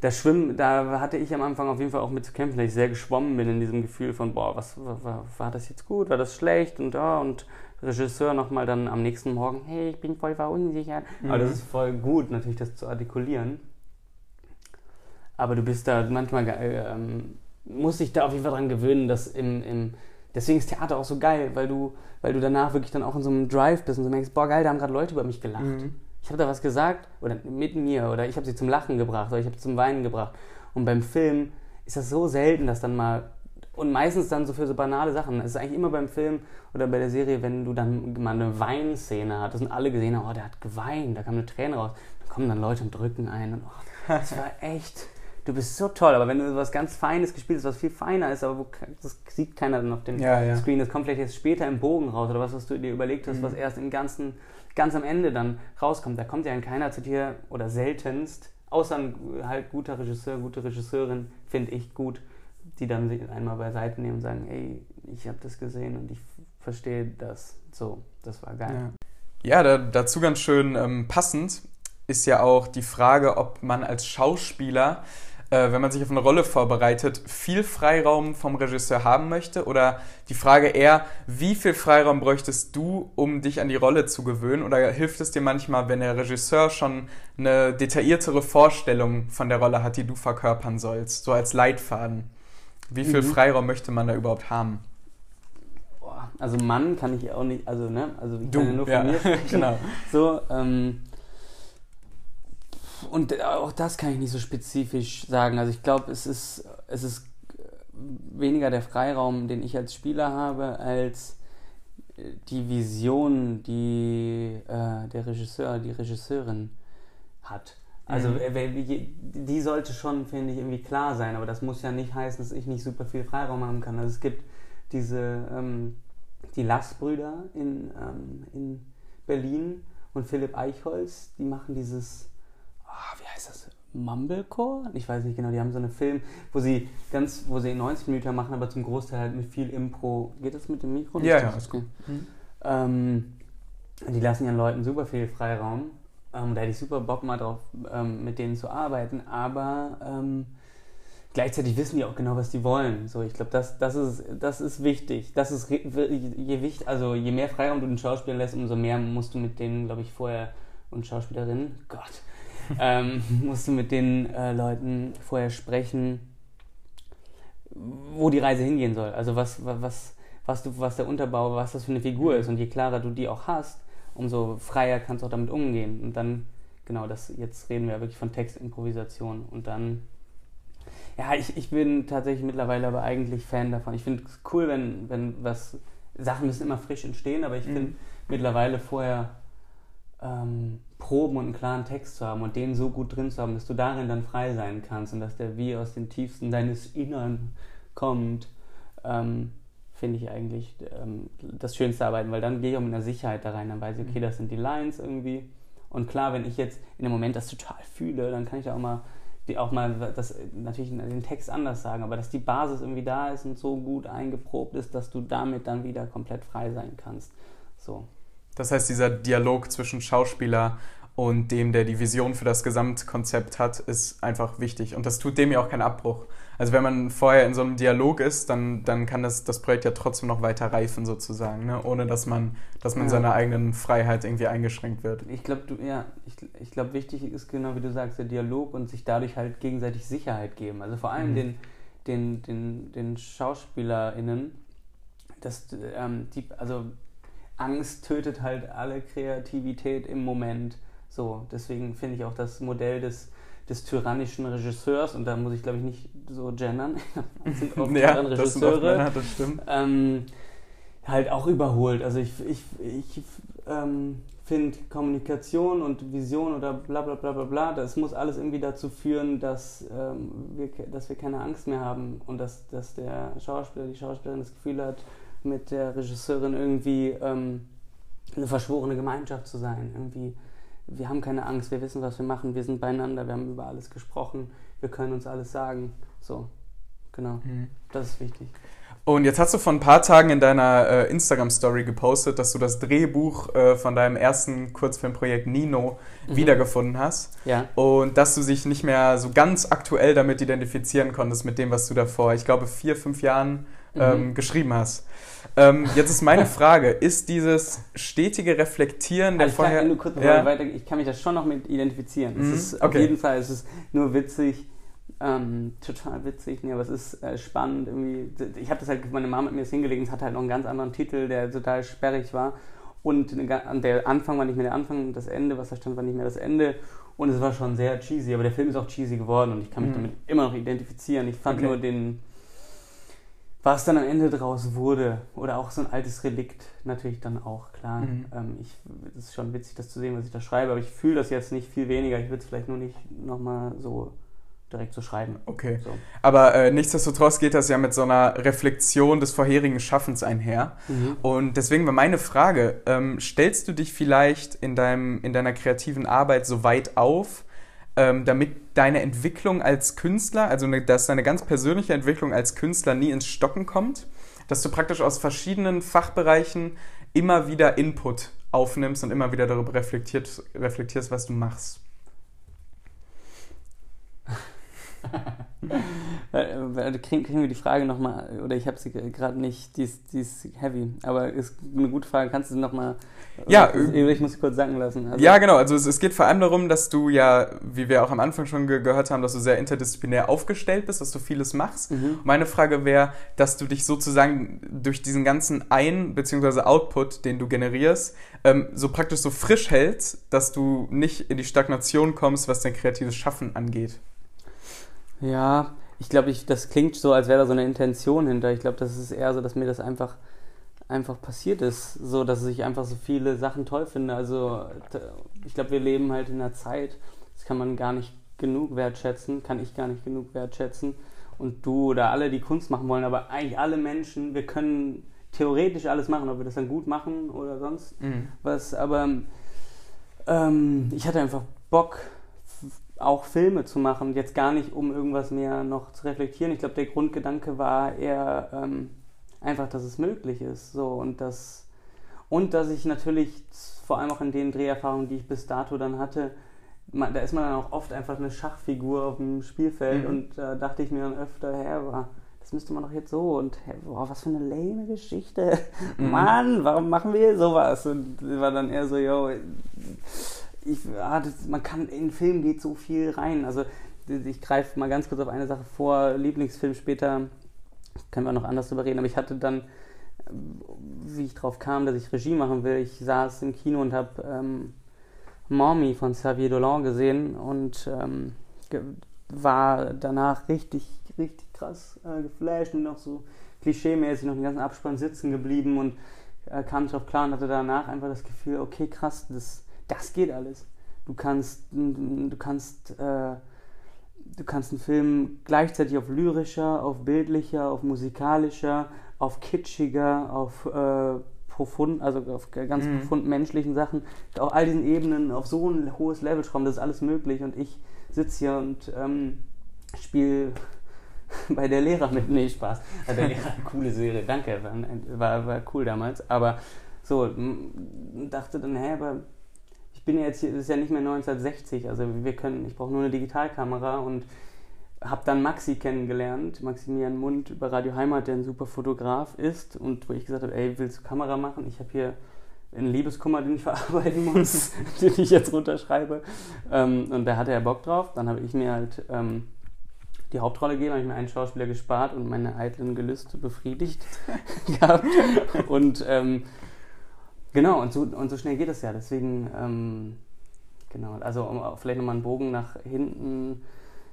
da schwimmen, da hatte ich am Anfang auf jeden Fall auch mit zu kämpfen, dass ich sehr geschwommen bin in diesem Gefühl von, boah, was war, war das jetzt gut, war das schlecht und da oh, und Regisseur nochmal dann am nächsten Morgen, hey, ich bin voll verunsichert. Mhm. Aber das ist voll gut, natürlich das zu artikulieren. Aber du bist da manchmal, äh, ähm, musst dich da auf jeden Fall dran gewöhnen, dass im, im deswegen ist Theater auch so geil, weil du, weil du danach wirklich dann auch in so einem Drive bist und so merkst, boah geil, da haben gerade Leute über mich gelacht. Mhm. Ich habe da was gesagt oder mit mir oder ich habe sie zum Lachen gebracht oder ich habe sie zum Weinen gebracht. Und beim Film ist das so selten, dass dann mal und meistens dann so für so banale Sachen. Es ist eigentlich immer beim Film oder bei der Serie, wenn du dann mal eine Weinszene hattest und alle gesehen haben, oh, der hat geweint, da kam eine Träne raus. Dann kommen dann Leute und drücken ein und oh, das war [laughs] echt, du bist so toll. Aber wenn du was ganz Feines gespielt hast, was viel feiner ist, aber wo, das sieht keiner dann auf dem ja, ja. Screen, das kommt vielleicht jetzt später im Bogen raus oder was, was du dir überlegt hast, mhm. was erst im ganzen, ganz am Ende dann rauskommt. Da kommt ja keiner zu dir oder seltenst, außer ein halt guter Regisseur, gute Regisseurin, finde ich gut die dann sich einmal beiseite nehmen und sagen, ey, ich habe das gesehen und ich verstehe das. So, das war geil. Ja, ja da, dazu ganz schön ähm, passend ist ja auch die Frage, ob man als Schauspieler, äh, wenn man sich auf eine Rolle vorbereitet, viel Freiraum vom Regisseur haben möchte oder die Frage eher, wie viel Freiraum bräuchtest du, um dich an die Rolle zu gewöhnen oder hilft es dir manchmal, wenn der Regisseur schon eine detailliertere Vorstellung von der Rolle hat, die du verkörpern sollst, so als Leitfaden? Wie viel mhm. Freiraum möchte man da überhaupt haben? Also Mann kann ich auch nicht, also ne, also ich du, kann ja nur von ja. mir [laughs] sprechen. genau. So, ähm, Und auch das kann ich nicht so spezifisch sagen. Also ich glaube, es ist, es ist weniger der Freiraum, den ich als Spieler habe, als die Vision, die äh, der Regisseur, die Regisseurin hat. Also mhm. die sollte schon, finde ich, irgendwie klar sein, aber das muss ja nicht heißen, dass ich nicht super viel Freiraum haben kann. Also es gibt diese, ähm, die Lassbrüder in, ähm, in Berlin und Philipp Eichholz, die machen dieses, oh, wie heißt das, Mumblecore? Ich weiß nicht genau, die haben so einen Film, wo sie ganz, wo sie 90 Minuten machen, aber zum Großteil halt mit viel Impro. Geht das mit dem Mikro? Ja, ja, ist gut. Mhm. Ähm, die lassen ihren Leuten super viel Freiraum. Ähm, da hätte ich super Bock mal drauf, ähm, mit denen zu arbeiten, aber ähm, gleichzeitig wissen die auch genau, was die wollen. So, ich glaube, das, das, ist, das ist wichtig. Das ist je, wichtig, also je mehr Freiraum du den Schauspielern lässt, umso mehr musst du mit denen, glaube ich, vorher und Schauspielerinnen, Gott, ähm, musst du mit den äh, Leuten vorher sprechen, wo die Reise hingehen soll. Also was, was, was, du, was der Unterbau, was das für eine Figur ist. Und je klarer du die auch hast, umso freier kannst du auch damit umgehen. Und dann, genau, das, jetzt reden wir wirklich von Textimprovisation. Und dann, ja, ich, ich bin tatsächlich mittlerweile aber eigentlich Fan davon. Ich finde es cool, wenn, wenn was, Sachen müssen immer frisch entstehen, aber ich mhm. finde mittlerweile vorher ähm, proben und einen klaren Text zu haben und den so gut drin zu haben, dass du darin dann frei sein kannst und dass der wie aus den Tiefsten deines Innern kommt, ähm, finde ich eigentlich ähm, das schönste Arbeiten, weil dann gehe ich auch mit einer Sicherheit da rein, dann weiß ich, okay, das sind die Lines irgendwie. Und klar, wenn ich jetzt in dem Moment das total fühle, dann kann ich auch mal die auch mal das natürlich den Text anders sagen, aber dass die Basis irgendwie da ist und so gut eingeprobt ist, dass du damit dann wieder komplett frei sein kannst. So. Das heißt, dieser Dialog zwischen Schauspieler und dem, der die Vision für das Gesamtkonzept hat, ist einfach wichtig. Und das tut dem ja auch keinen Abbruch. Also wenn man vorher in so einem Dialog ist, dann, dann kann das, das Projekt ja trotzdem noch weiter reifen sozusagen, ne? ohne dass man, dass man ja. seiner eigenen Freiheit irgendwie eingeschränkt wird. Ich glaube, ja, ich, ich glaube, wichtig ist genau wie du sagst, der Dialog und sich dadurch halt gegenseitig Sicherheit geben. Also vor allem mhm. den, den, den, den SchauspielerInnen, dass ähm, die, also Angst tötet halt alle Kreativität im Moment. So, deswegen finde ich auch das Modell des, des tyrannischen Regisseurs, und da muss ich glaube ich nicht so gendern, [laughs] das sind oft [laughs] ja, Regisseure, das, das stimmt. Ähm, halt auch überholt. Also ich, ich, ich ähm, finde Kommunikation und Vision oder bla bla bla bla bla, das muss alles irgendwie dazu führen, dass, ähm, wir, dass wir keine Angst mehr haben und dass, dass der Schauspieler, die Schauspielerin das Gefühl hat, mit der Regisseurin irgendwie ähm, eine verschworene Gemeinschaft zu sein. Irgendwie, wir haben keine Angst, wir wissen, was wir machen, wir sind beieinander, wir haben über alles gesprochen, wir können uns alles sagen. So, genau. Mhm. Das ist wichtig. Und jetzt hast du vor ein paar Tagen in deiner äh, Instagram-Story gepostet, dass du das Drehbuch äh, von deinem ersten Kurzfilmprojekt Nino mhm. wiedergefunden hast. Ja. Und dass du dich nicht mehr so ganz aktuell damit identifizieren konntest, mit dem, was du davor, ich glaube, vier, fünf Jahren mhm. ähm, geschrieben hast. Ähm, jetzt ist meine Frage, ist dieses stetige Reflektieren der also vorher... Kann, kurz ja. weiter, ich kann mich da schon noch mit identifizieren. Mhm. Es ist okay. auf jeden Fall, es ist nur witzig, ähm, total witzig, nee, aber es ist äh, spannend irgendwie. Ich habe das halt, meine Mama mit mir das hingelegt und es hat halt noch einen ganz anderen Titel, der total sperrig war. Und der Anfang war nicht mehr der Anfang, das Ende, was da stand, war nicht mehr das Ende. Und es war schon sehr cheesy, aber der Film ist auch cheesy geworden und ich kann mich mhm. damit immer noch identifizieren. Ich fand okay. nur den, was dann am Ende draus wurde, oder auch so ein altes Relikt natürlich dann auch, klar. Mhm. Ähm, ich, es ist schon witzig, das zu sehen, was ich da schreibe, aber ich fühle das jetzt nicht viel weniger. Ich würde es vielleicht nur nicht nochmal so direkt zu schreiben. Okay. So. Aber äh, nichtsdestotrotz geht das ja mit so einer Reflexion des vorherigen Schaffens einher. Mhm. Und deswegen war meine Frage, ähm, stellst du dich vielleicht in, deinem, in deiner kreativen Arbeit so weit auf, ähm, damit deine Entwicklung als Künstler, also ne, dass deine ganz persönliche Entwicklung als Künstler nie ins Stocken kommt, dass du praktisch aus verschiedenen Fachbereichen immer wieder Input aufnimmst und immer wieder darüber reflektiert, reflektierst, was du machst. Kriegen, kriegen wir die Frage nochmal, oder ich habe sie gerade nicht, die ist, die ist heavy, aber ist eine gute Frage, kannst du sie nochmal, ja, ich muss sie kurz sagen lassen. Also, ja, genau, also es, es, geht vor allem darum, dass du ja, wie wir auch am Anfang schon ge gehört haben, dass du sehr interdisziplinär aufgestellt bist, dass du vieles machst. Mhm. Meine Frage wäre, dass du dich sozusagen durch diesen ganzen Ein- bzw. Output, den du generierst, ähm, so praktisch so frisch hältst, dass du nicht in die Stagnation kommst, was dein kreatives Schaffen angeht. Ja, ich glaube, ich, das klingt so, als wäre da so eine Intention hinter. Ich glaube, das ist eher so, dass mir das einfach, einfach passiert ist, so dass ich einfach so viele Sachen toll finde. Also ich glaube, wir leben halt in einer Zeit, das kann man gar nicht genug wertschätzen, kann ich gar nicht genug wertschätzen. Und du oder alle, die Kunst machen wollen, aber eigentlich alle Menschen, wir können theoretisch alles machen, ob wir das dann gut machen oder sonst mhm. was. Aber ähm, ich hatte einfach Bock, auch Filme zu machen. Jetzt gar nicht, um irgendwas mehr noch zu reflektieren. Ich glaube, der Grundgedanke war eher ähm, einfach, dass es möglich ist. So und dass und dass ich natürlich vor allem auch in den Dreherfahrungen, die ich bis dato dann hatte, man, da ist man dann auch oft einfach eine Schachfigur auf dem Spielfeld mhm. und da äh, dachte ich mir dann öfter, hä, das müsste man doch jetzt so und hä, boah, was für eine lame Geschichte. Mhm. Mann, warum machen wir sowas? Und war dann eher so, yo, ich, ah, das, man kann in Film geht so viel rein. Also ich greife mal ganz kurz auf eine Sache vor. Lieblingsfilm später können wir noch anders drüber reden. Aber ich hatte dann, wie ich drauf kam, dass ich Regie machen will. Ich saß im Kino und habe ähm, Mommy von Xavier Dolan gesehen und ähm, war danach richtig, richtig krass äh, geflasht und noch so klischeemäßig noch den ganzen Abspann sitzen geblieben und äh, kam nicht auf klar und hatte danach einfach das Gefühl, okay, krass, das das geht alles. Du kannst, du kannst, äh, du kannst einen Film gleichzeitig auf lyrischer, auf bildlicher, auf musikalischer, auf kitschiger, auf äh, profund, also auf ganz mhm. profund menschlichen Sachen, auf all diesen Ebenen auf so ein hohes Level schrauben, das ist alles möglich. Und ich sitze hier und ähm, spiele [laughs] bei der Lehrer mit. Nee, Spaß. Also der Lehrer, [laughs] coole Serie, danke, war, war, war cool damals. Aber so, dachte dann, hä, aber bin jetzt das ist ja nicht mehr 1960, also wir können, ich brauche nur eine Digitalkamera und habe dann Maxi kennengelernt, Maximilian Mund über Radio Heimat, der ein super Fotograf ist und wo ich gesagt habe, ey, willst du Kamera machen? Ich habe hier einen Liebeskummer, den ich [laughs] verarbeiten muss, [laughs] den ich jetzt runterschreibe. Ähm, und da hatte er Bock drauf. Dann habe ich mir halt ähm, die Hauptrolle gegeben, habe ich mir einen Schauspieler gespart und meine eitlen Gelüste befriedigt [laughs] gehabt. Und ähm, Genau, und so, und so schnell geht es ja. Deswegen, ähm, genau, also um vielleicht nochmal einen Bogen nach hinten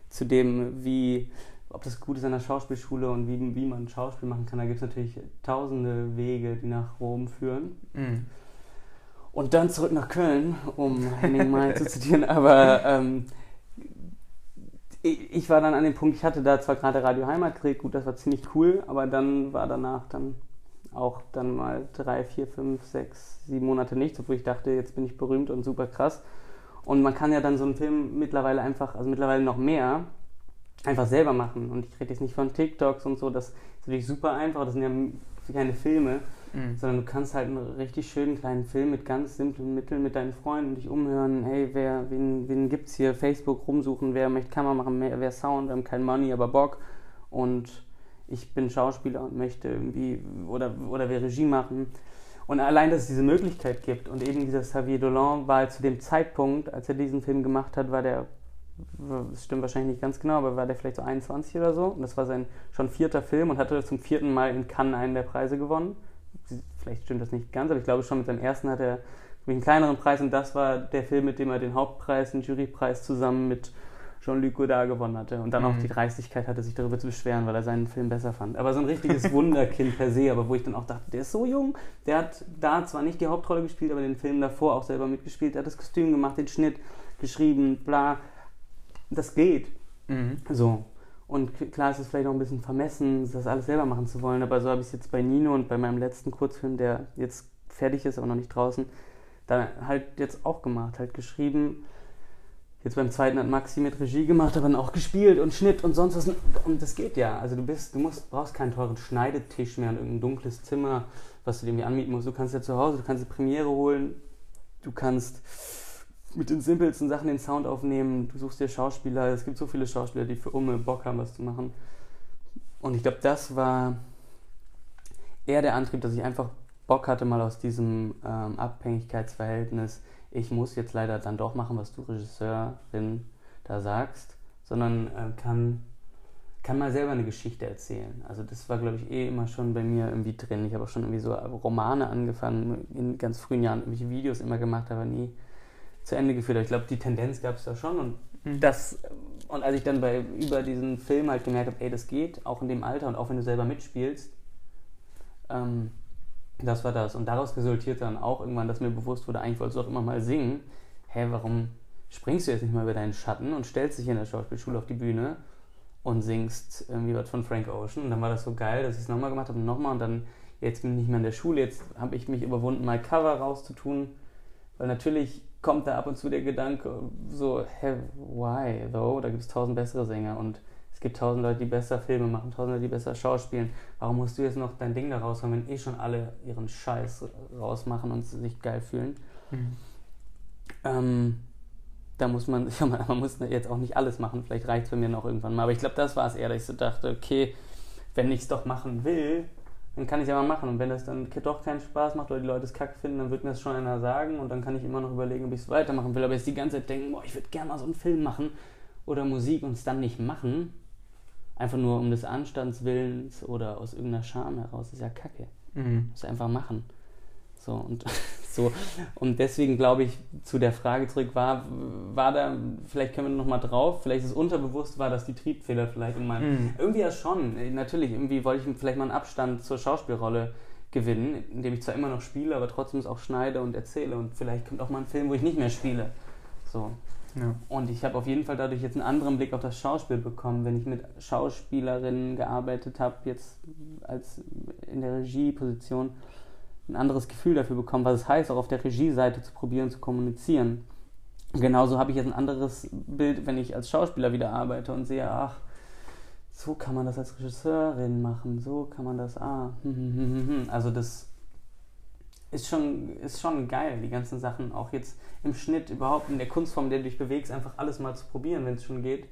zu dem, wie, ob das gut ist an der Schauspielschule und wie, wie man Schauspiel machen kann. Da gibt es natürlich tausende Wege, die nach Rom führen. Mhm. Und dann zurück nach Köln, um Henning mal [laughs] zu zitieren. Aber ähm, ich, war dann an dem Punkt, ich hatte da zwar gerade Radio Heimat gekriegt, gut, das war ziemlich cool, aber dann war danach dann auch dann mal drei, vier, fünf, sechs, sieben Monate nicht, obwohl ich dachte, jetzt bin ich berühmt und super krass. Und man kann ja dann so einen Film mittlerweile einfach, also mittlerweile noch mehr, einfach selber machen. Und ich rede jetzt nicht von TikToks und so, das ist natürlich super einfach, das sind ja keine Filme, mhm. sondern du kannst halt einen richtig schönen kleinen Film mit ganz simplen Mitteln mit deinen Freunden dich umhören, hey, wer, wen, wen gibt's hier, Facebook rumsuchen, wer möchte Kamera machen, wer Sound, wir haben kein Money, aber Bock. Und ich bin Schauspieler und möchte irgendwie oder, oder will Regie machen. Und allein, dass es diese Möglichkeit gibt und eben dieser Xavier Dolan war zu dem Zeitpunkt, als er diesen Film gemacht hat, war der, das stimmt wahrscheinlich nicht ganz genau, aber war der vielleicht so 21 oder so. Und das war sein schon vierter Film und hatte zum vierten Mal in Cannes einen der Preise gewonnen. Vielleicht stimmt das nicht ganz, aber ich glaube schon mit seinem ersten hat er einen kleineren Preis und das war der Film, mit dem er den Hauptpreis, den Jurypreis zusammen mit Jean-Luc Godard gewonnen hatte und dann mhm. auch die Dreistigkeit hatte, sich darüber zu beschweren, weil er seinen Film besser fand. Aber so ein richtiges Wunderkind per se, aber wo ich dann auch dachte, der ist so jung, der hat da zwar nicht die Hauptrolle gespielt, aber den Film davor auch selber mitgespielt, der hat das Kostüm gemacht, den Schnitt geschrieben, bla. Das geht. Mhm. So. Und klar ist es vielleicht auch ein bisschen vermessen, das alles selber machen zu wollen, aber so habe ich es jetzt bei Nino und bei meinem letzten Kurzfilm, der jetzt fertig ist, aber noch nicht draußen, dann halt jetzt auch gemacht, halt geschrieben, Jetzt beim zweiten hat Maxi mit Regie gemacht, aber dann auch gespielt und Schnitt und sonst was. Und das geht ja. Also du bist, du musst, brauchst keinen teuren Schneidetisch mehr und irgendein dunkles Zimmer, was du dir anmieten musst. Du kannst ja zu Hause, du kannst die Premiere holen, du kannst mit den simpelsten Sachen den Sound aufnehmen. Du suchst dir Schauspieler. Es gibt so viele Schauspieler, die für Umme Bock haben, was zu machen. Und ich glaube, das war eher der Antrieb, dass ich einfach Bock hatte, mal aus diesem ähm, Abhängigkeitsverhältnis, ich muss jetzt leider dann doch machen, was du Regisseurin da sagst, sondern äh, kann, kann mal selber eine Geschichte erzählen. Also das war, glaube ich, eh immer schon bei mir irgendwie drin. Ich habe auch schon irgendwie so Romane angefangen, in ganz frühen Jahren irgendwelche Videos immer gemacht, aber nie zu Ende geführt. Ich glaube, die Tendenz gab es da schon und mhm. das und als ich dann bei über diesen Film halt gemerkt habe, ey, das geht, auch in dem Alter und auch wenn du selber mitspielst, ähm, das war das. Und daraus resultiert dann auch irgendwann, dass mir bewusst wurde, eigentlich wolltest du auch immer mal singen. Hä, warum springst du jetzt nicht mal über deinen Schatten und stellst dich in der Schauspielschule auf die Bühne und singst irgendwie was von Frank Ocean? Und dann war das so geil, dass ich es nochmal gemacht habe und nochmal und dann, jetzt bin ich nicht mehr in der Schule, jetzt habe ich mich überwunden, mal Cover rauszutun. Weil natürlich kommt da ab und zu der Gedanke, so, hä, why though? Da gibt es tausend bessere Sänger und gibt tausend Leute, die besser Filme machen, tausend Leute, die besser schauspielen. Warum musst du jetzt noch dein Ding da raushauen, wenn eh schon alle ihren Scheiß rausmachen und sich geil fühlen? Mhm. Ähm, da muss man, [laughs] ja, man muss jetzt auch nicht alles machen. Vielleicht reicht es bei mir noch irgendwann mal. Aber ich glaube, das war es eher, dass ich so dachte, okay, wenn ich es doch machen will, dann kann ich es ja mal machen. Und wenn das dann doch keinen Spaß macht oder die Leute es kacke finden, dann wird mir das schon einer sagen und dann kann ich immer noch überlegen, ob ich es weitermachen will. Aber jetzt die ganze Zeit denken, boah, ich würde gerne mal so einen Film machen oder Musik und es dann nicht machen, einfach nur um des Anstandswillens oder aus irgendeiner Scham heraus, ist ja kacke. Mhm. Muss einfach machen. So und [laughs] so. Und deswegen glaube ich, zu der Frage zurück war, war da, vielleicht können wir nochmal drauf, vielleicht ist es unterbewusst war, dass die Triebfehler vielleicht in meinem. Mhm. Irgendwie ja schon. Natürlich, irgendwie wollte ich vielleicht mal einen Abstand zur Schauspielrolle gewinnen, indem ich zwar immer noch spiele, aber trotzdem es auch schneide und erzähle. Und vielleicht kommt auch mal ein Film, wo ich nicht mehr spiele. So. Und ich habe auf jeden Fall dadurch jetzt einen anderen Blick auf das Schauspiel bekommen, wenn ich mit Schauspielerinnen gearbeitet habe, jetzt als in der Regieposition ein anderes Gefühl dafür bekommen, was es heißt, auch auf der Regieseite zu probieren zu kommunizieren. Genauso habe ich jetzt ein anderes Bild, wenn ich als Schauspieler wieder arbeite und sehe, ach, so kann man das als Regisseurin machen, so kann man das, ah, hm, hm, hm, also das ist schon, ist schon geil, die ganzen Sachen auch jetzt im Schnitt überhaupt in der Kunstform, in der du dich bewegst, einfach alles mal zu probieren, wenn es schon geht,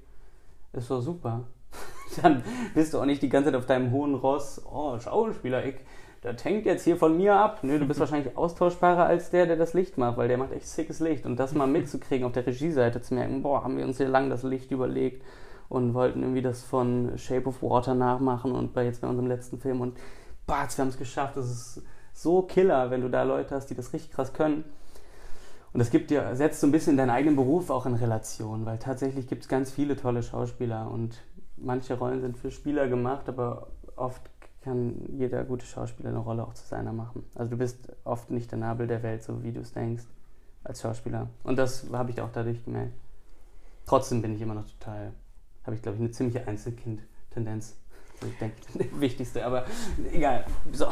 ist so super. [laughs] Dann bist du auch nicht die ganze Zeit auf deinem hohen Ross, oh, Schauspieler, ich, das hängt jetzt hier von mir ab. Nö, du bist [laughs] wahrscheinlich austauschbarer als der, der das Licht macht, weil der macht echt sickes Licht. Und das mal [laughs] mitzukriegen, auf der Regieseite zu merken, boah, haben wir uns hier lang das Licht überlegt und wollten irgendwie das von Shape of Water nachmachen und bei jetzt bei unserem letzten Film und batz, wir haben es geschafft, das ist so killer, wenn du da Leute hast, die das richtig krass können. Und das gibt dir, setzt so ein bisschen deinen eigenen Beruf auch in Relation, weil tatsächlich gibt es ganz viele tolle Schauspieler und manche Rollen sind für Spieler gemacht, aber oft kann jeder gute Schauspieler eine Rolle auch zu seiner machen. Also du bist oft nicht der Nabel der Welt, so wie du es denkst, als Schauspieler. Und das habe ich auch dadurch gemerkt. Trotzdem bin ich immer noch total, habe ich glaube ich eine ziemliche Einzelkind-Tendenz. Ich denke, [laughs] das Wichtigste, aber egal. So.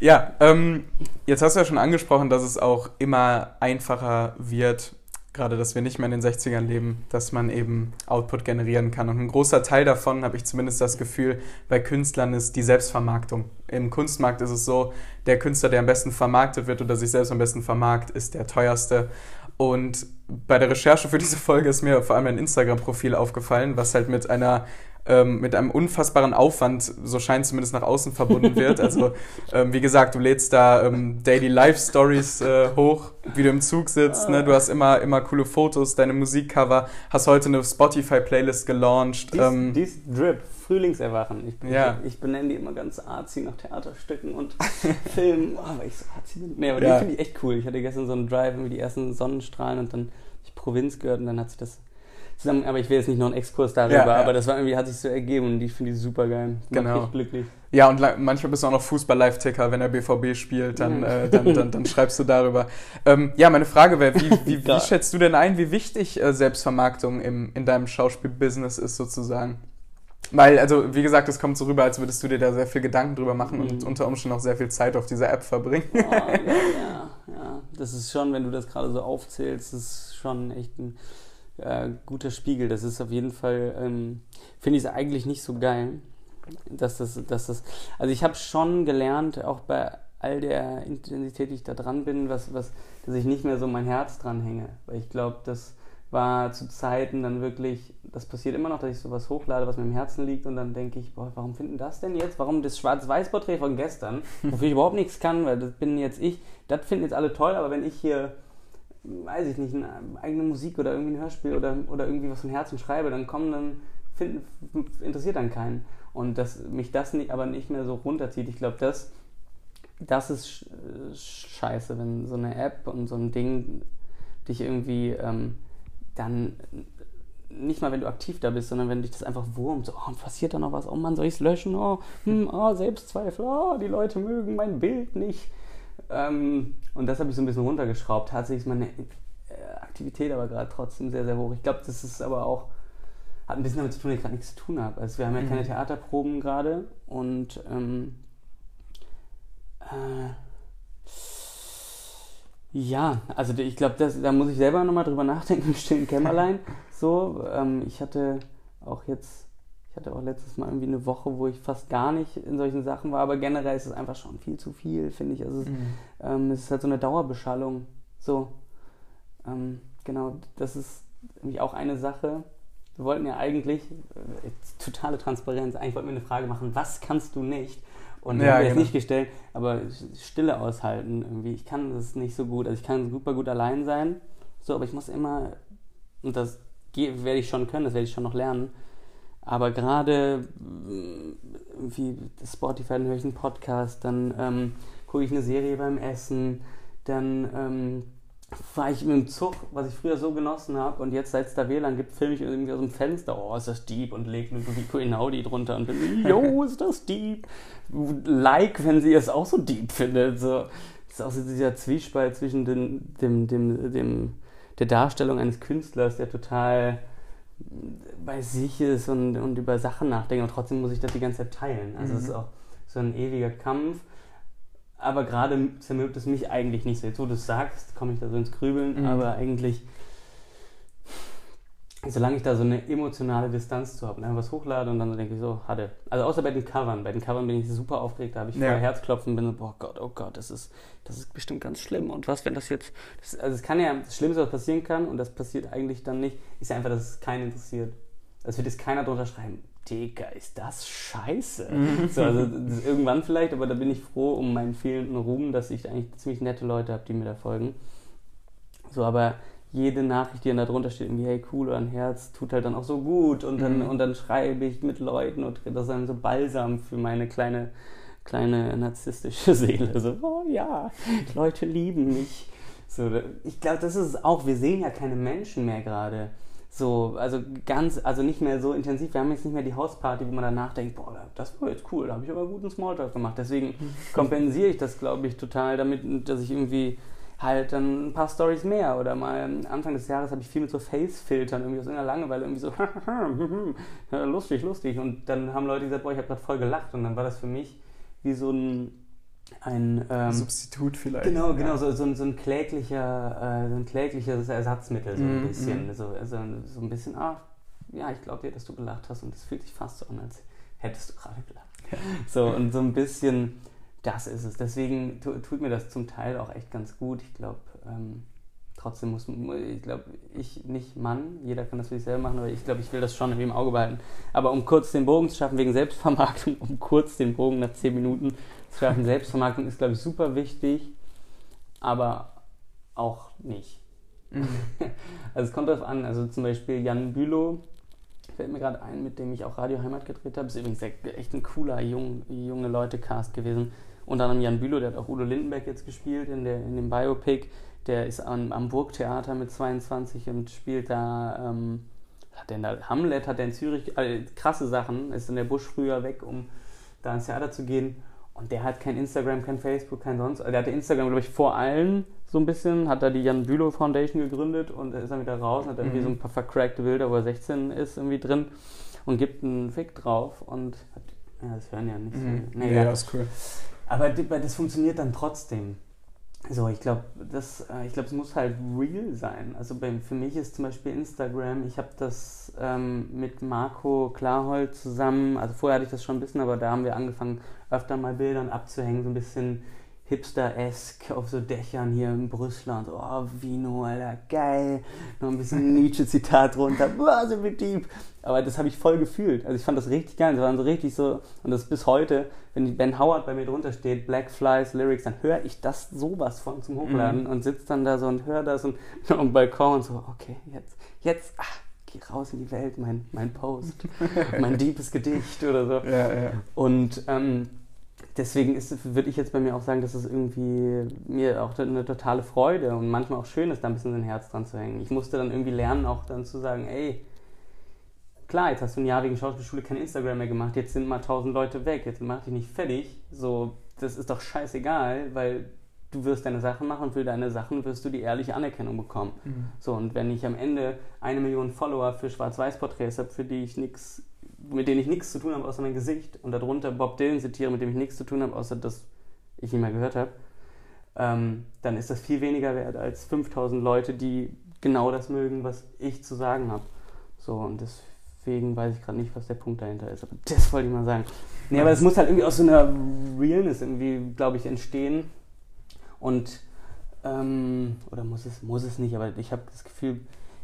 Ja, ähm, jetzt hast du ja schon angesprochen, dass es auch immer einfacher wird, gerade dass wir nicht mehr in den 60ern leben, dass man eben Output generieren kann. Und ein großer Teil davon, habe ich zumindest das Gefühl, bei Künstlern ist die Selbstvermarktung. Im Kunstmarkt ist es so, der Künstler, der am besten vermarktet wird oder sich selbst am besten vermarktet, ist der teuerste. Und bei der Recherche für diese Folge ist mir vor allem ein Instagram-Profil aufgefallen, was halt mit einer ähm, mit einem unfassbaren Aufwand, so scheint zumindest nach außen verbunden wird. Also [laughs] ähm, wie gesagt, du lädst da ähm, Daily Life Stories äh, hoch, wie du im Zug sitzt. Ne? Du hast immer, immer coole Fotos, deine Musikcover, hast heute eine Spotify-Playlist gelauncht. Dies, ähm, dies Drip, Frühlingserwachen. Ich, ja. ich, ich benenne die immer ganz arzi nach Theaterstücken und [laughs] Filmen. Oh, aber ich so arzi bin. Nee, aber ja. die finde ich echt cool. Ich hatte gestern so einen Drive, irgendwie die ersten Sonnenstrahlen und dann die Provinz gehört und dann hat sich das zusammen, aber ich will jetzt nicht noch einen Exkurs darüber, ja, ja. aber das war irgendwie, hat sich so ergeben und ich finde die super geil. Genau. Macht glücklich. Ja, und manchmal bist du auch noch Fußball-Live-Ticker, wenn der BVB spielt, dann, äh, dann, dann, dann, schreibst du darüber. Ähm, ja, meine Frage wäre, wie, wie, [laughs] wie, schätzt du denn ein, wie wichtig äh, Selbstvermarktung im, in deinem Schauspielbusiness ist sozusagen? Weil, also, wie gesagt, es kommt so rüber, als würdest du dir da sehr viel Gedanken drüber machen mhm. und unter Umständen auch sehr viel Zeit auf dieser App verbringen. Oh, ja, [laughs] ja, ja. Das ist schon, wenn du das gerade so aufzählst, das ist schon echt ein äh, guter Spiegel. Das ist auf jeden Fall, ähm, finde ich es eigentlich nicht so geil, dass das, dass das, also ich habe schon gelernt, auch bei, all der Intensität, die ich da dran bin, was, was, dass ich nicht mehr so mein Herz dran hänge. Weil ich glaube, das war zu Zeiten dann wirklich, das passiert immer noch, dass ich sowas hochlade, was mir im Herzen liegt und dann denke ich, boah, warum finden das denn jetzt? Warum das Schwarz-Weiß-Porträt von gestern, wofür ich überhaupt nichts kann, weil das bin jetzt ich, das finden jetzt alle toll, aber wenn ich hier, weiß ich nicht, eine eigene Musik oder irgendwie ein Hörspiel oder, oder irgendwie was vom Herzen schreibe, dann kommen dann, finden, interessiert dann keinen. Und dass mich das nicht, aber nicht mehr so runterzieht, ich glaube, das, das ist scheiße, wenn so eine App und so ein Ding dich irgendwie ähm, dann nicht mal, wenn du aktiv da bist, sondern wenn dich das einfach wurmt, so, oh, passiert da noch was, oh Mann, soll ich es löschen? Oh, hm, oh, Selbstzweifel, oh, die Leute mögen mein Bild nicht. Ähm, und das habe ich so ein bisschen runtergeschraubt. Tatsächlich ist meine äh, Aktivität aber gerade trotzdem sehr, sehr hoch. Ich glaube, das ist aber auch, hat ein bisschen damit zu tun, dass ich gerade nichts zu tun habe. Also wir haben ja mhm. keine Theaterproben gerade und ähm, äh, ja, also ich glaube, da muss ich selber nochmal drüber nachdenken [laughs] im stillen Kämmerlein. So, ähm, ich hatte auch jetzt, ich hatte auch letztes Mal irgendwie eine Woche, wo ich fast gar nicht in solchen Sachen war, aber generell ist es einfach schon viel zu viel, finde ich. Also es, mhm. ähm, es, ist halt so eine Dauerbeschallung. So, ähm, genau, das ist nämlich auch eine Sache. Wir wollten ja eigentlich, äh, totale Transparenz, eigentlich wollten wir eine Frage machen, was kannst du nicht? Und ja, haben wir genau. nicht gestellt, aber Stille aushalten irgendwie. Ich kann das nicht so gut. Also ich kann super gut allein sein, so, aber ich muss immer, und das werde ich schon können, das werde ich schon noch lernen. Aber gerade wie Spotify, dann höre ich einen Podcast, dann ähm, gucke ich eine Serie beim Essen, dann ähm, fahre ich mit dem Zug, was ich früher so genossen habe und jetzt, seit es da WLAN gibt, filme ich irgendwie aus dem Fenster, oh, ist das deep und lege eine Vico Inaudi drunter und bin, [laughs] yo, ist das deep. Like, wenn sie es auch so deep findet. So. Das ist auch so dieser Zwiespalt zwischen dem, dem, dem, dem, der Darstellung eines Künstlers, der total bei sich ist und, und über Sachen nachdenkt und trotzdem muss ich das die ganze Zeit teilen. Also es mhm. ist auch so ein ewiger Kampf aber gerade zermürbt es mich eigentlich nicht so. Jetzt, wo du es sagst, komme ich da so ins Grübeln, mhm. aber eigentlich, solange ich da so eine emotionale Distanz zu habe, ne, was hochlade und dann denke ich so, hatte. Also außer bei den Covern. Bei den Covern bin ich super aufgeregt, da habe ich ja. Herzklopfen und bin so, boah Gott, oh Gott, das ist, das ist bestimmt ganz schlimm. Und was, wenn das jetzt, das, also es kann ja, das Schlimmste, was passieren kann, und das passiert eigentlich dann nicht, ist ja einfach, dass es keinen interessiert. Es wird jetzt keiner drunter schreiben, Digga, ist das scheiße. Mhm. so, also irgendwann vielleicht, aber da bin ich froh um meinen fehlenden Ruhm, dass ich eigentlich ziemlich nette Leute habe, die mir da folgen. So, aber jede Nachricht, die dann da drunter steht, irgendwie, hey, cool oder ein Herz, tut halt dann auch so gut. Und dann, mhm. und dann schreibe ich mit Leuten und das ist dann so balsam für meine kleine, kleine narzisstische [laughs] Seele. So, oh ja, Leute lieben mich. So, ich glaube, das ist es auch. Wir sehen ja keine Menschen mehr gerade. So, also ganz, also nicht mehr so intensiv. Wir haben jetzt nicht mehr die Hausparty, wo man danach denkt, boah, das war jetzt cool, da habe ich aber guten Smalltalk gemacht. Deswegen [laughs] kompensiere ich das, glaube ich, total damit, dass ich irgendwie halt dann ein paar Stories mehr oder mal Anfang des Jahres habe ich viel mit so Face-Filtern irgendwie aus irgendeiner Langeweile irgendwie so [laughs] lustig, lustig und dann haben Leute gesagt, boah, ich habe gerade voll gelacht und dann war das für mich wie so ein ein ähm, Substitut vielleicht. Genau, genau, ja. so, so, so, ein kläglicher, äh, so ein klägliches Ersatzmittel, so ein mm, bisschen. Mm. So, so, so, ein bisschen, ah, ja, ich glaube dir, dass du gelacht hast und es fühlt sich fast so an, als hättest du gerade gelacht. Ja. So, und so ein bisschen, das ist es. Deswegen tut mir das zum Teil auch echt ganz gut. Ich glaube, ähm, trotzdem muss, ich glaube, ich nicht Mann, jeder kann das für sich selber machen, aber ich glaube, ich will das schon im Auge behalten. Aber um kurz den Bogen zu schaffen, wegen Selbstvermarktung, [laughs] um kurz den Bogen nach 10 Minuten zu schaffen, Selbstvermarktung ist, glaube ich, super wichtig, aber auch nicht. Mhm. [laughs] Also es kommt darauf an, also zum Beispiel Jan Bülow, fällt mir gerade ein, mit dem ich auch Radio Heimat gedreht habe, ist übrigens echt ein cooler jung, junge Leute-Cast gewesen. Unter anderem Jan Bülow, der hat auch Udo Lindenberg jetzt gespielt in, der, in dem Biopic der ist am, am Burgtheater mit 22 und spielt da, ähm, hat der da, Hamlet hat er in Zürich, äh, krasse Sachen, ist in der Busch früher weg, um da ins Theater zu gehen. Und der hat kein Instagram, kein Facebook, kein sonst. Der hatte Instagram, glaube ich, vor allem so ein bisschen, hat da die Jan Bülow Foundation gegründet und ist dann wieder raus und hat irgendwie mhm. so ein paar vercrackte Bilder, wo er 16 ist, irgendwie drin und gibt einen Fick drauf und hat, ja, das hören ja nicht so. Mhm. Nee, ja, ist cool. Aber das funktioniert dann trotzdem. So, ich glaube, das, äh, ich glaube, es muss halt real sein. Also bei, für mich ist zum Beispiel Instagram, ich habe das ähm, mit Marco Klarhold zusammen, also vorher hatte ich das schon ein bisschen, aber da haben wir angefangen, öfter mal Bildern abzuhängen, so ein bisschen hipster-esque auf so Dächern hier in Brüssel und so, oh, Vino, Alter, geil. Noch ein bisschen Nietzsche-Zitat drunter, boah, sind wir deep. Aber das habe ich voll gefühlt. Also ich fand das richtig geil. Das waren so richtig so, und das bis heute, wenn Ben Howard bei mir drunter steht, Black Flies Lyrics, dann höre ich das sowas von zum Hochladen mhm. und sitze dann da so und höre das und [laughs] am Balkon und so, okay, jetzt, jetzt, ach, geh raus in die Welt, mein, mein Post, [laughs] mein deepes Gedicht oder so. Ja, ja. Und ähm, deswegen würde ich jetzt bei mir auch sagen, dass es irgendwie mir auch eine totale Freude und manchmal auch schön ist, da ein bisschen sein Herz dran zu hängen. Ich musste dann irgendwie lernen, auch dann zu sagen, ey, klar, jetzt hast du ein Jahr wegen Schauspielschule kein Instagram mehr gemacht, jetzt sind mal tausend Leute weg, jetzt mach dich nicht fertig. So, das ist doch scheißegal, weil du wirst deine Sachen machen und für deine Sachen wirst du die ehrliche Anerkennung bekommen. Mhm. So, und wenn ich am Ende eine Million Follower für Schwarz-Weiß-Porträts habe, für die ich nichts mit denen ich nichts zu tun habe, außer mein Gesicht, und darunter Bob Dylan zitiere, mit dem ich nichts zu tun habe, außer dass ich ihn mal gehört habe, ähm, dann ist das viel weniger wert als 5000 Leute, die genau das mögen, was ich zu sagen habe. So, und deswegen weiß ich gerade nicht, was der Punkt dahinter ist, aber das wollte ich mal sagen. Nee, aber es muss halt irgendwie aus so einer Realness irgendwie, glaube ich, entstehen. Und, ähm, oder muss es, muss es nicht, aber ich habe das Gefühl,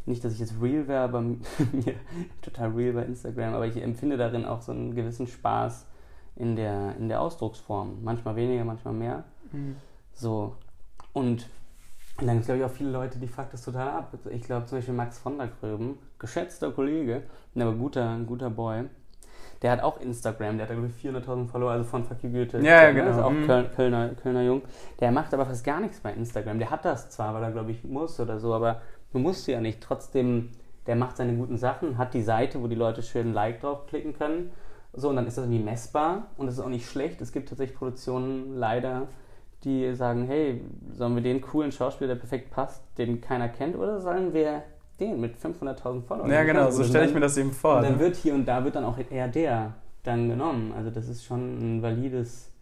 nicht, dass ich jetzt real wäre, aber [laughs] mir total real bei Instagram, aber ich empfinde darin auch so einen gewissen Spaß in der, in der Ausdrucksform. Manchmal weniger, manchmal mehr. Mhm. So. Und dann gibt es, glaube ich, auch viele Leute, die fuckt das total ab. Ich glaube zum Beispiel Max von der Gröben, geschätzter Kollege, aber guter, guter Boy. Der hat auch Instagram, der hat, glaube ich, 400.000 Follower, also von Fuck you Goethe. Ja, ja genau. Also auch mhm. Köln, Kölner, Kölner Jung. Der macht aber fast gar nichts bei Instagram. Der hat das zwar, weil er, glaube ich, muss oder so, aber Du musst ja nicht. Trotzdem, der macht seine guten Sachen, hat die Seite, wo die Leute schön Like draufklicken können. So, und dann ist das irgendwie messbar und das ist auch nicht schlecht. Es gibt tatsächlich Produktionen leider, die sagen, hey, sollen wir den coolen Schauspieler, der perfekt passt, den keiner kennt, oder sollen wir den mit 500.000 Followern? Ja, genau, so stelle ich mir das eben vor. Und dann ne? wird hier und da wird dann auch eher der dann genommen. Also das ist schon ein valides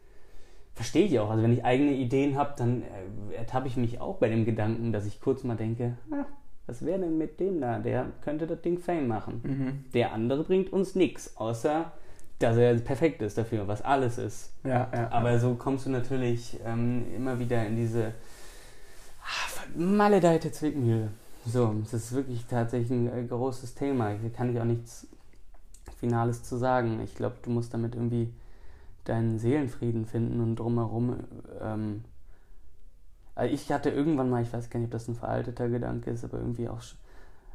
verstehe ich auch. Also wenn ich eigene Ideen habe, dann äh, ertappe ich mich auch bei dem Gedanken, dass ich kurz mal denke, ah, was wäre denn mit dem da? Der könnte das Ding Fame machen. Mhm. Der andere bringt uns nichts, außer dass er perfekt ist dafür, was alles ist. Ja, ja, Aber so kommst du natürlich ähm, immer wieder in diese ah, maledeite Zwickmühle. So, das ist wirklich tatsächlich ein äh, großes Thema. Hier kann ich auch nichts Finales zu sagen. Ich glaube, du musst damit irgendwie deinen Seelenfrieden finden und drumherum ähm, ich hatte irgendwann mal, ich weiß gar nicht, ob das ein veralteter Gedanke ist, aber irgendwie auch.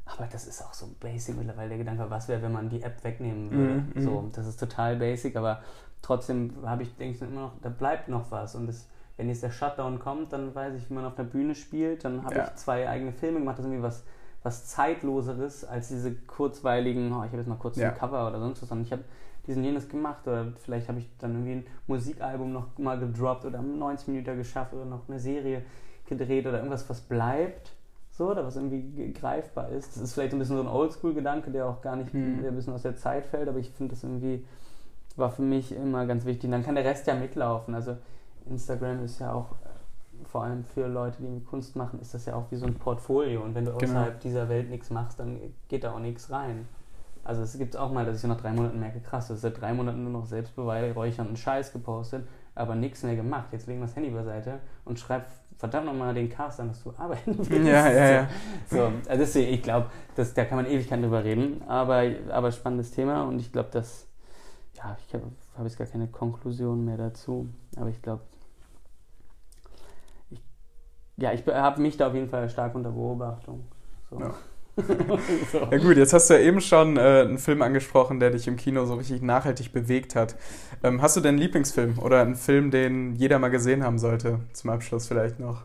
Aber das ist auch so basic mittlerweile der Gedanke, was wäre, wenn man die App wegnehmen würde. Mm, mm. So, das ist total basic, aber trotzdem habe ich, denke ich immer noch, da bleibt noch was. Und das, wenn jetzt der Shutdown kommt, dann weiß ich, wie man auf der Bühne spielt. Dann habe ja. ich zwei eigene Filme gemacht, das ist irgendwie was, was Zeitloseres als diese kurzweiligen, oh, ich habe jetzt mal kurz ja. ein Cover oder sonst was. Und ich habe diesen jenes gemacht oder vielleicht habe ich dann irgendwie ein Musikalbum noch mal gedroppt oder 90 Minuten geschafft oder noch eine Serie gedreht oder irgendwas, was bleibt, so, oder was irgendwie greifbar ist. Das ist vielleicht ein bisschen so ein Oldschool-Gedanke, der auch gar nicht, mhm. der ein bisschen aus der Zeit fällt, aber ich finde das irgendwie, war für mich immer ganz wichtig. Und dann kann der Rest ja mitlaufen. Also Instagram ist ja auch äh, vor allem für Leute, die Kunst machen, ist das ja auch wie so ein Portfolio. Und wenn du genau. außerhalb dieser Welt nichts machst, dann geht da auch nichts rein. Also es gibt auch mal, dass ich nach drei Monaten merke, krass, du hast seit drei Monaten nur noch selbstbeweihräuchernden Scheiß gepostet, aber nichts mehr gemacht. Jetzt legen wir das Handy beiseite und schreib verdammt nochmal den Cast an, dass du arbeiten [laughs] willst. Ja, ja, ja. So, also deswegen, ich glaube, da kann man Ewigkeiten drüber reden, aber, aber spannendes Thema und ich glaube, dass, ja, ich habe hab jetzt gar keine Konklusion mehr dazu, aber ich glaube, ja, ich habe mich da auf jeden Fall stark unter Beobachtung. So. Ja. [laughs] so. Ja gut, jetzt hast du ja eben schon äh, einen Film angesprochen, der dich im Kino so richtig nachhaltig bewegt hat. Ähm, hast du denn einen Lieblingsfilm oder einen Film, den jeder mal gesehen haben sollte? Zum Abschluss vielleicht noch.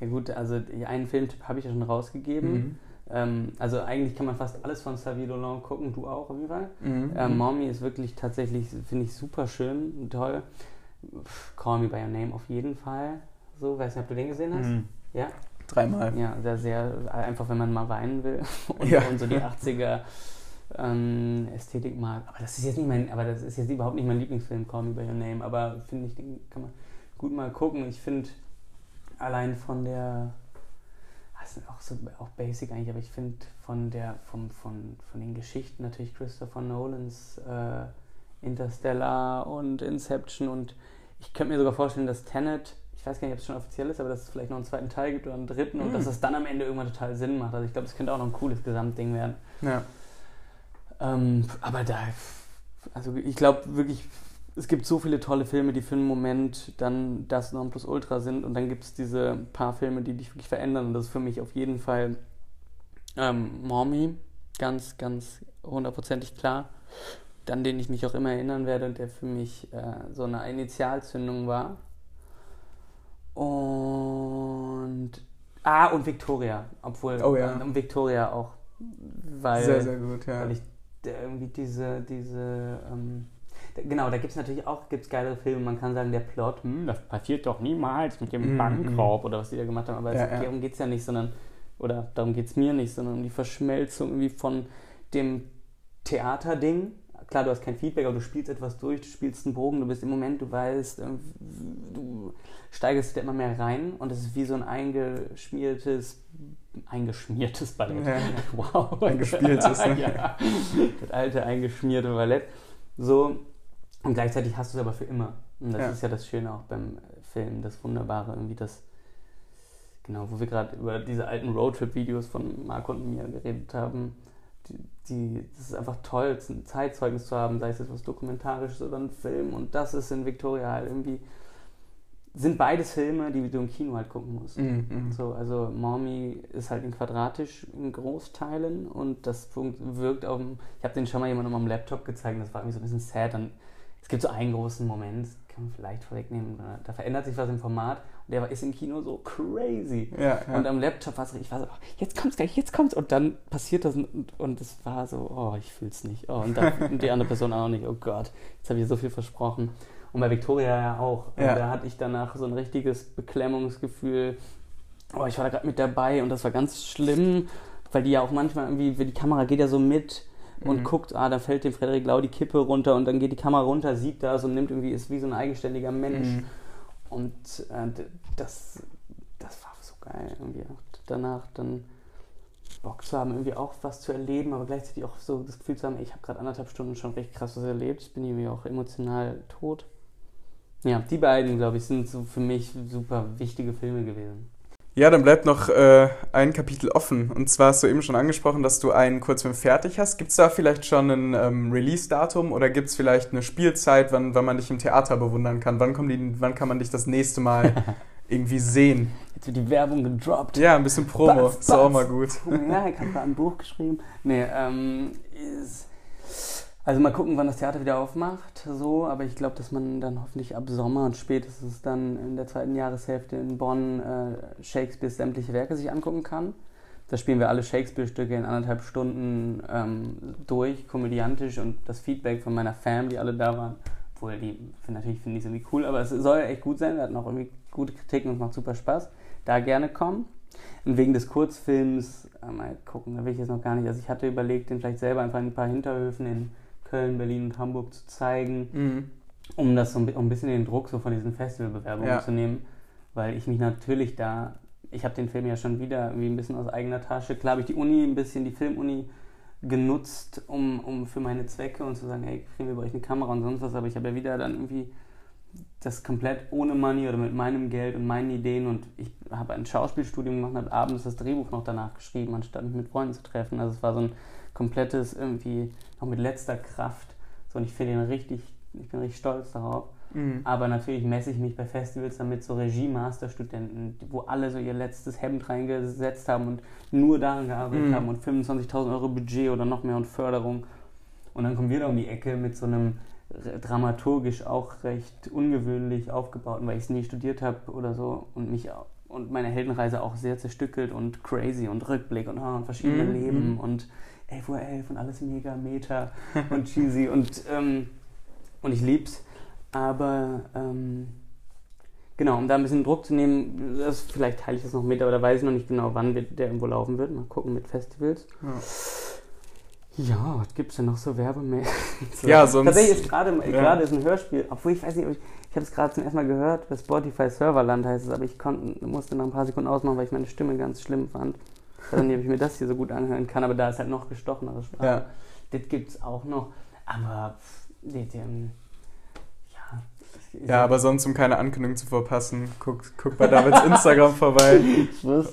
Ja gut, also einen Filmtipp habe ich ja schon rausgegeben. Mhm. Ähm, also eigentlich kann man fast alles von Xavier Dolan gucken, du auch auf jeden Fall. Mhm. Ähm, Mommy ist wirklich tatsächlich, finde ich, super schön, toll. Call Me By Your Name auf jeden Fall. So, weiß nicht, ob du den gesehen hast? Mhm. Ja? Dreimal. Ja, sehr, sehr, einfach wenn man mal weinen will [laughs] und, ja. und so die 80er ähm, Ästhetik mag. Aber das ist jetzt nicht mein, aber das ist jetzt überhaupt nicht mein Lieblingsfilm, Call Me By Your Name. Aber finde ich, den kann man gut mal gucken. Ich finde allein von der, das ist auch so auch basic eigentlich, aber ich finde von der, vom, von, von den Geschichten natürlich Christopher Nolans äh, Interstellar und Inception und ich könnte mir sogar vorstellen, dass Tenet, ich weiß gar nicht, ob es schon offiziell ist, aber dass es vielleicht noch einen zweiten Teil gibt oder einen dritten und Mm. dass es dann am Ende irgendwann total Sinn macht. Also ich glaube, das könnte auch noch ein cooles Gesamtding werden. Ja. Ähm, aber da, also ich glaube wirklich, es gibt so viele tolle Filme, die für einen Moment dann das Nonplusultra sind und dann gibt es diese paar Filme, die dich wirklich verändern und das ist für mich auf jeden Fall ähm, Mommy, ganz, ganz hundertprozentig klar, an den ich mich auch immer erinnern werde und der für mich äh, so eine Initialzündung war. Und ah, und Victoria, obwohl Oh ja. und Victoria auch, weil sehr, sehr gut, ja. weil ich irgendwie diese, diese, ähm, genau, da gibt es natürlich auch gibt's geile Filme. Man kann sagen, der Plot, hm, das passiert doch niemals mit dem Mhm, Bankraub oder was die da gemacht haben. Aber Ja, es, darum geht es ja nicht, sondern, oder darum geht es mir nicht, sondern um die Verschmelzung irgendwie von dem Theaterding. Klar, du hast kein Feedback, aber du spielst etwas durch, du spielst einen Bogen, du bist im Moment, du weißt, ähm, du steigerst da immer mehr rein und es ist wie so ein eingeschmiertes, eingeschmiertes Ballett. Ja. [laughs] Wow. Eingespieltes, ne? [laughs] ja. Das alte eingeschmierte Ballett. So, und gleichzeitig hast du es aber für immer. Und das Ja. ist ja das Schöne auch beim Film, das Wunderbare, irgendwie das, genau, wo wir gerade über diese alten Roadtrip-Videos von Marco und mir geredet haben. Die, die, das ist einfach toll, ein Zeitzeugnis zu haben, sei es etwas Dokumentarisches oder ein Film. Und das ist in Victoria halt irgendwie, sind beides Filme, die du im Kino halt gucken musst. Mhm, mhm. So, also Mommy ist halt in quadratisch in Großteilen und das wirkt auf dem. Ich habe den schon mal jemandem am Laptop gezeigt das war irgendwie so ein bisschen sad. Dann, es gibt so einen großen Moment, kann man vielleicht vorwegnehmen, da- verändert sich was im Format der war- ist im Kino so crazy. Ja, ja. Und am Laptop war es ich war so, oh, jetzt kommt's gleich, jetzt kommt's. Und dann passiert das und, und es war so, oh, ich fühl's nicht. Oh, und, dann, und [laughs] die andere Person auch nicht, oh Gott, jetzt habe ich so viel versprochen. Und bei Victoria ja auch. Und Ja. da hatte ich danach so ein richtiges Beklemmungsgefühl. Oh, ich war da gerade mit dabei und das war ganz schlimm, weil die ja auch manchmal irgendwie, die Kamera geht ja so mit und Mhm. guckt, ah, da fällt dem Frederik Lau die Kippe runter und dann geht die Kamera runter, sieht das und nimmt irgendwie, ist wie so ein eigenständiger Mensch. Mhm. Und äh, das, das war so geil irgendwie auch danach dann Bock zu haben, irgendwie auch was zu erleben, aber gleichzeitig auch so das Gefühl zu haben, ich habe gerade anderthalb Stunden schon recht krass was erlebt, ich bin irgendwie auch emotional tot. Ja, die beiden, glaube ich, sind so für mich super wichtige Filme gewesen. Ja, dann bleibt noch äh, ein Kapitel offen. Und zwar hast du eben schon angesprochen, dass du einen Kurzfilm fertig hast. Gibt es da vielleicht schon ein ähm, Release-Datum oder gibt es vielleicht eine Spielzeit, wann, wann man dich im Theater bewundern kann? Wann, kommen die, wann kann man dich das nächste Mal [laughs] irgendwie sehen? Jetzt wird die Werbung gedroppt. Ja, ein bisschen Promo. Batz, Ist auch mal gut. Ja, ich habe da ein Buch geschrieben. Nee, ähm, ist, also mal gucken, wann das Theater wieder aufmacht, so, aber ich glaube, dass man dann hoffentlich ab Sommer und spätestens dann in der zweiten Jahreshälfte in Bonn äh, Shakespeares sämtliche Werke sich angucken kann. Da spielen wir alle Shakespeare-Stücke in anderthalb Stunden ähm, durch, komödiantisch und das Feedback von meiner Fam, die alle da waren, obwohl die finden natürlich finde ich irgendwie cool, aber es soll echt gut sein, wir hatten auch irgendwie gute Kritiken und es macht super Spaß. Da gerne kommen. Und wegen des Kurzfilms, äh, mal gucken, da will ich jetzt noch gar nicht. Also ich hatte überlegt, den vielleicht selber einfach in ein paar Hinterhöfen in Köln, Berlin und Hamburg zu zeigen, Mhm. um das so ein, um ein bisschen den Druck so von diesen Festivalbewerbungen Ja. zu nehmen. Weil ich mich natürlich da, ich habe den Film ja schon wieder irgendwie ein bisschen aus eigener Tasche. Klar habe ich die Uni, ein bisschen die Filmuni genutzt, um, um für meine Zwecke und zu sagen, hey, kriegen wir bei euch eine Kamera und sonst was, aber ich habe ja wieder dann irgendwie das komplett ohne Money oder mit meinem Geld und meinen Ideen und ich habe ein Schauspielstudium gemacht und habe abends das Drehbuch noch danach geschrieben, anstatt mich mit Freunden zu treffen. Also es war so ein komplettes irgendwie noch mit letzter Kraft. So und ich finde ihn richtig, ich bin richtig stolz darauf. Mhm. Aber natürlich messe ich mich bei Festivals damit so Regie-Masterstudenten, wo alle so ihr letztes Hemd reingesetzt haben und nur daran gearbeitet Mhm. haben und 25.000 Euro Budget oder noch mehr und Förderung. Und dann kommen wir da um die Ecke mit so einem dramaturgisch auch recht ungewöhnlich aufgebauten, weil ich es nie studiert habe oder so und mich und meine Heldenreise auch sehr zerstückelt und crazy und Rückblick und, ah, und verschiedene Mhm, Leben mhm. und 11 Uhr 11 und alles mega meta und cheesy [laughs] und, ähm, und ich lieb's. Aber ähm, genau, um da ein bisschen Druck zu nehmen, das, vielleicht teile ich das noch mit, aber da weiß ich noch nicht genau, wann der irgendwo laufen wird. Mal gucken mit Festivals. Ja. Ja, was gibt's denn noch so Werbemäßig? [laughs] Ja, sonst- Tatsächlich ist gerade Ja. ist ein Hörspiel, obwohl ich weiß nicht, ob ich, ich habe es gerade zum ersten Mal gehört, bei Spotify Serverland heißt es, aber ich konnte, musste nach ein paar Sekunden ausmachen, weil ich meine Stimme ganz schlimm fand. Ich weiß nicht, ob ich mir das hier so gut anhören kann, aber da ist halt noch gestochenere Sprache. Ja. Das gibt's auch noch, aber die, die, ähm, ja, Ja, aber sonst, um keine Ankündigung zu verpassen, guck, guck bei Davids [laughs] Instagram vorbei,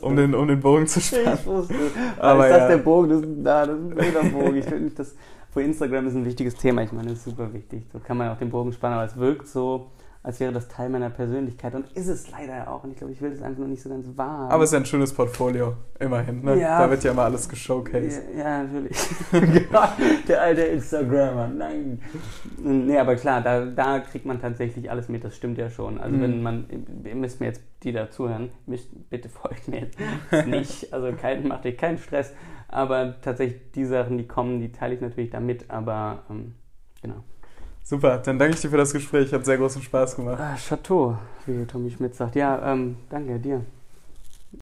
um den, um den Bogen zu spannen. Ich wusste. Aber ist das ja. der Bogen? Das, da, das ist ein blöder Bogen. Ich finde, das für Instagram ist ein wichtiges Thema. Ich meine, das ist super wichtig. So kann man auch den Bogen spannen, aber es wirkt so, als wäre das Teil meiner Persönlichkeit. Und ist es leider auch. Und ich glaube, ich will das einfach noch nicht so ganz wahr. Aber es ist ja ein schönes Portfolio, immerhin. Ne? Ja. Da wird ja immer alles geshowcased. Ja, ja, natürlich. [laughs] Der alte Instagrammer, nein. Nee, aber klar, da, da kriegt man tatsächlich alles mit, das stimmt ja schon. Also Mhm. wenn man, ihr müsst mir jetzt, die da zuhören, müsst, bitte folgt mir jetzt [laughs] nicht, also kein, macht euch keinen Stress, aber tatsächlich die Sachen, die kommen, die teile ich natürlich da mit, aber ähm, genau. Super, dann danke ich dir für das Gespräch. Hat sehr großen Spaß gemacht. Ah, Chateau, wie Tommy Schmidt sagt. Ja, ähm, danke dir.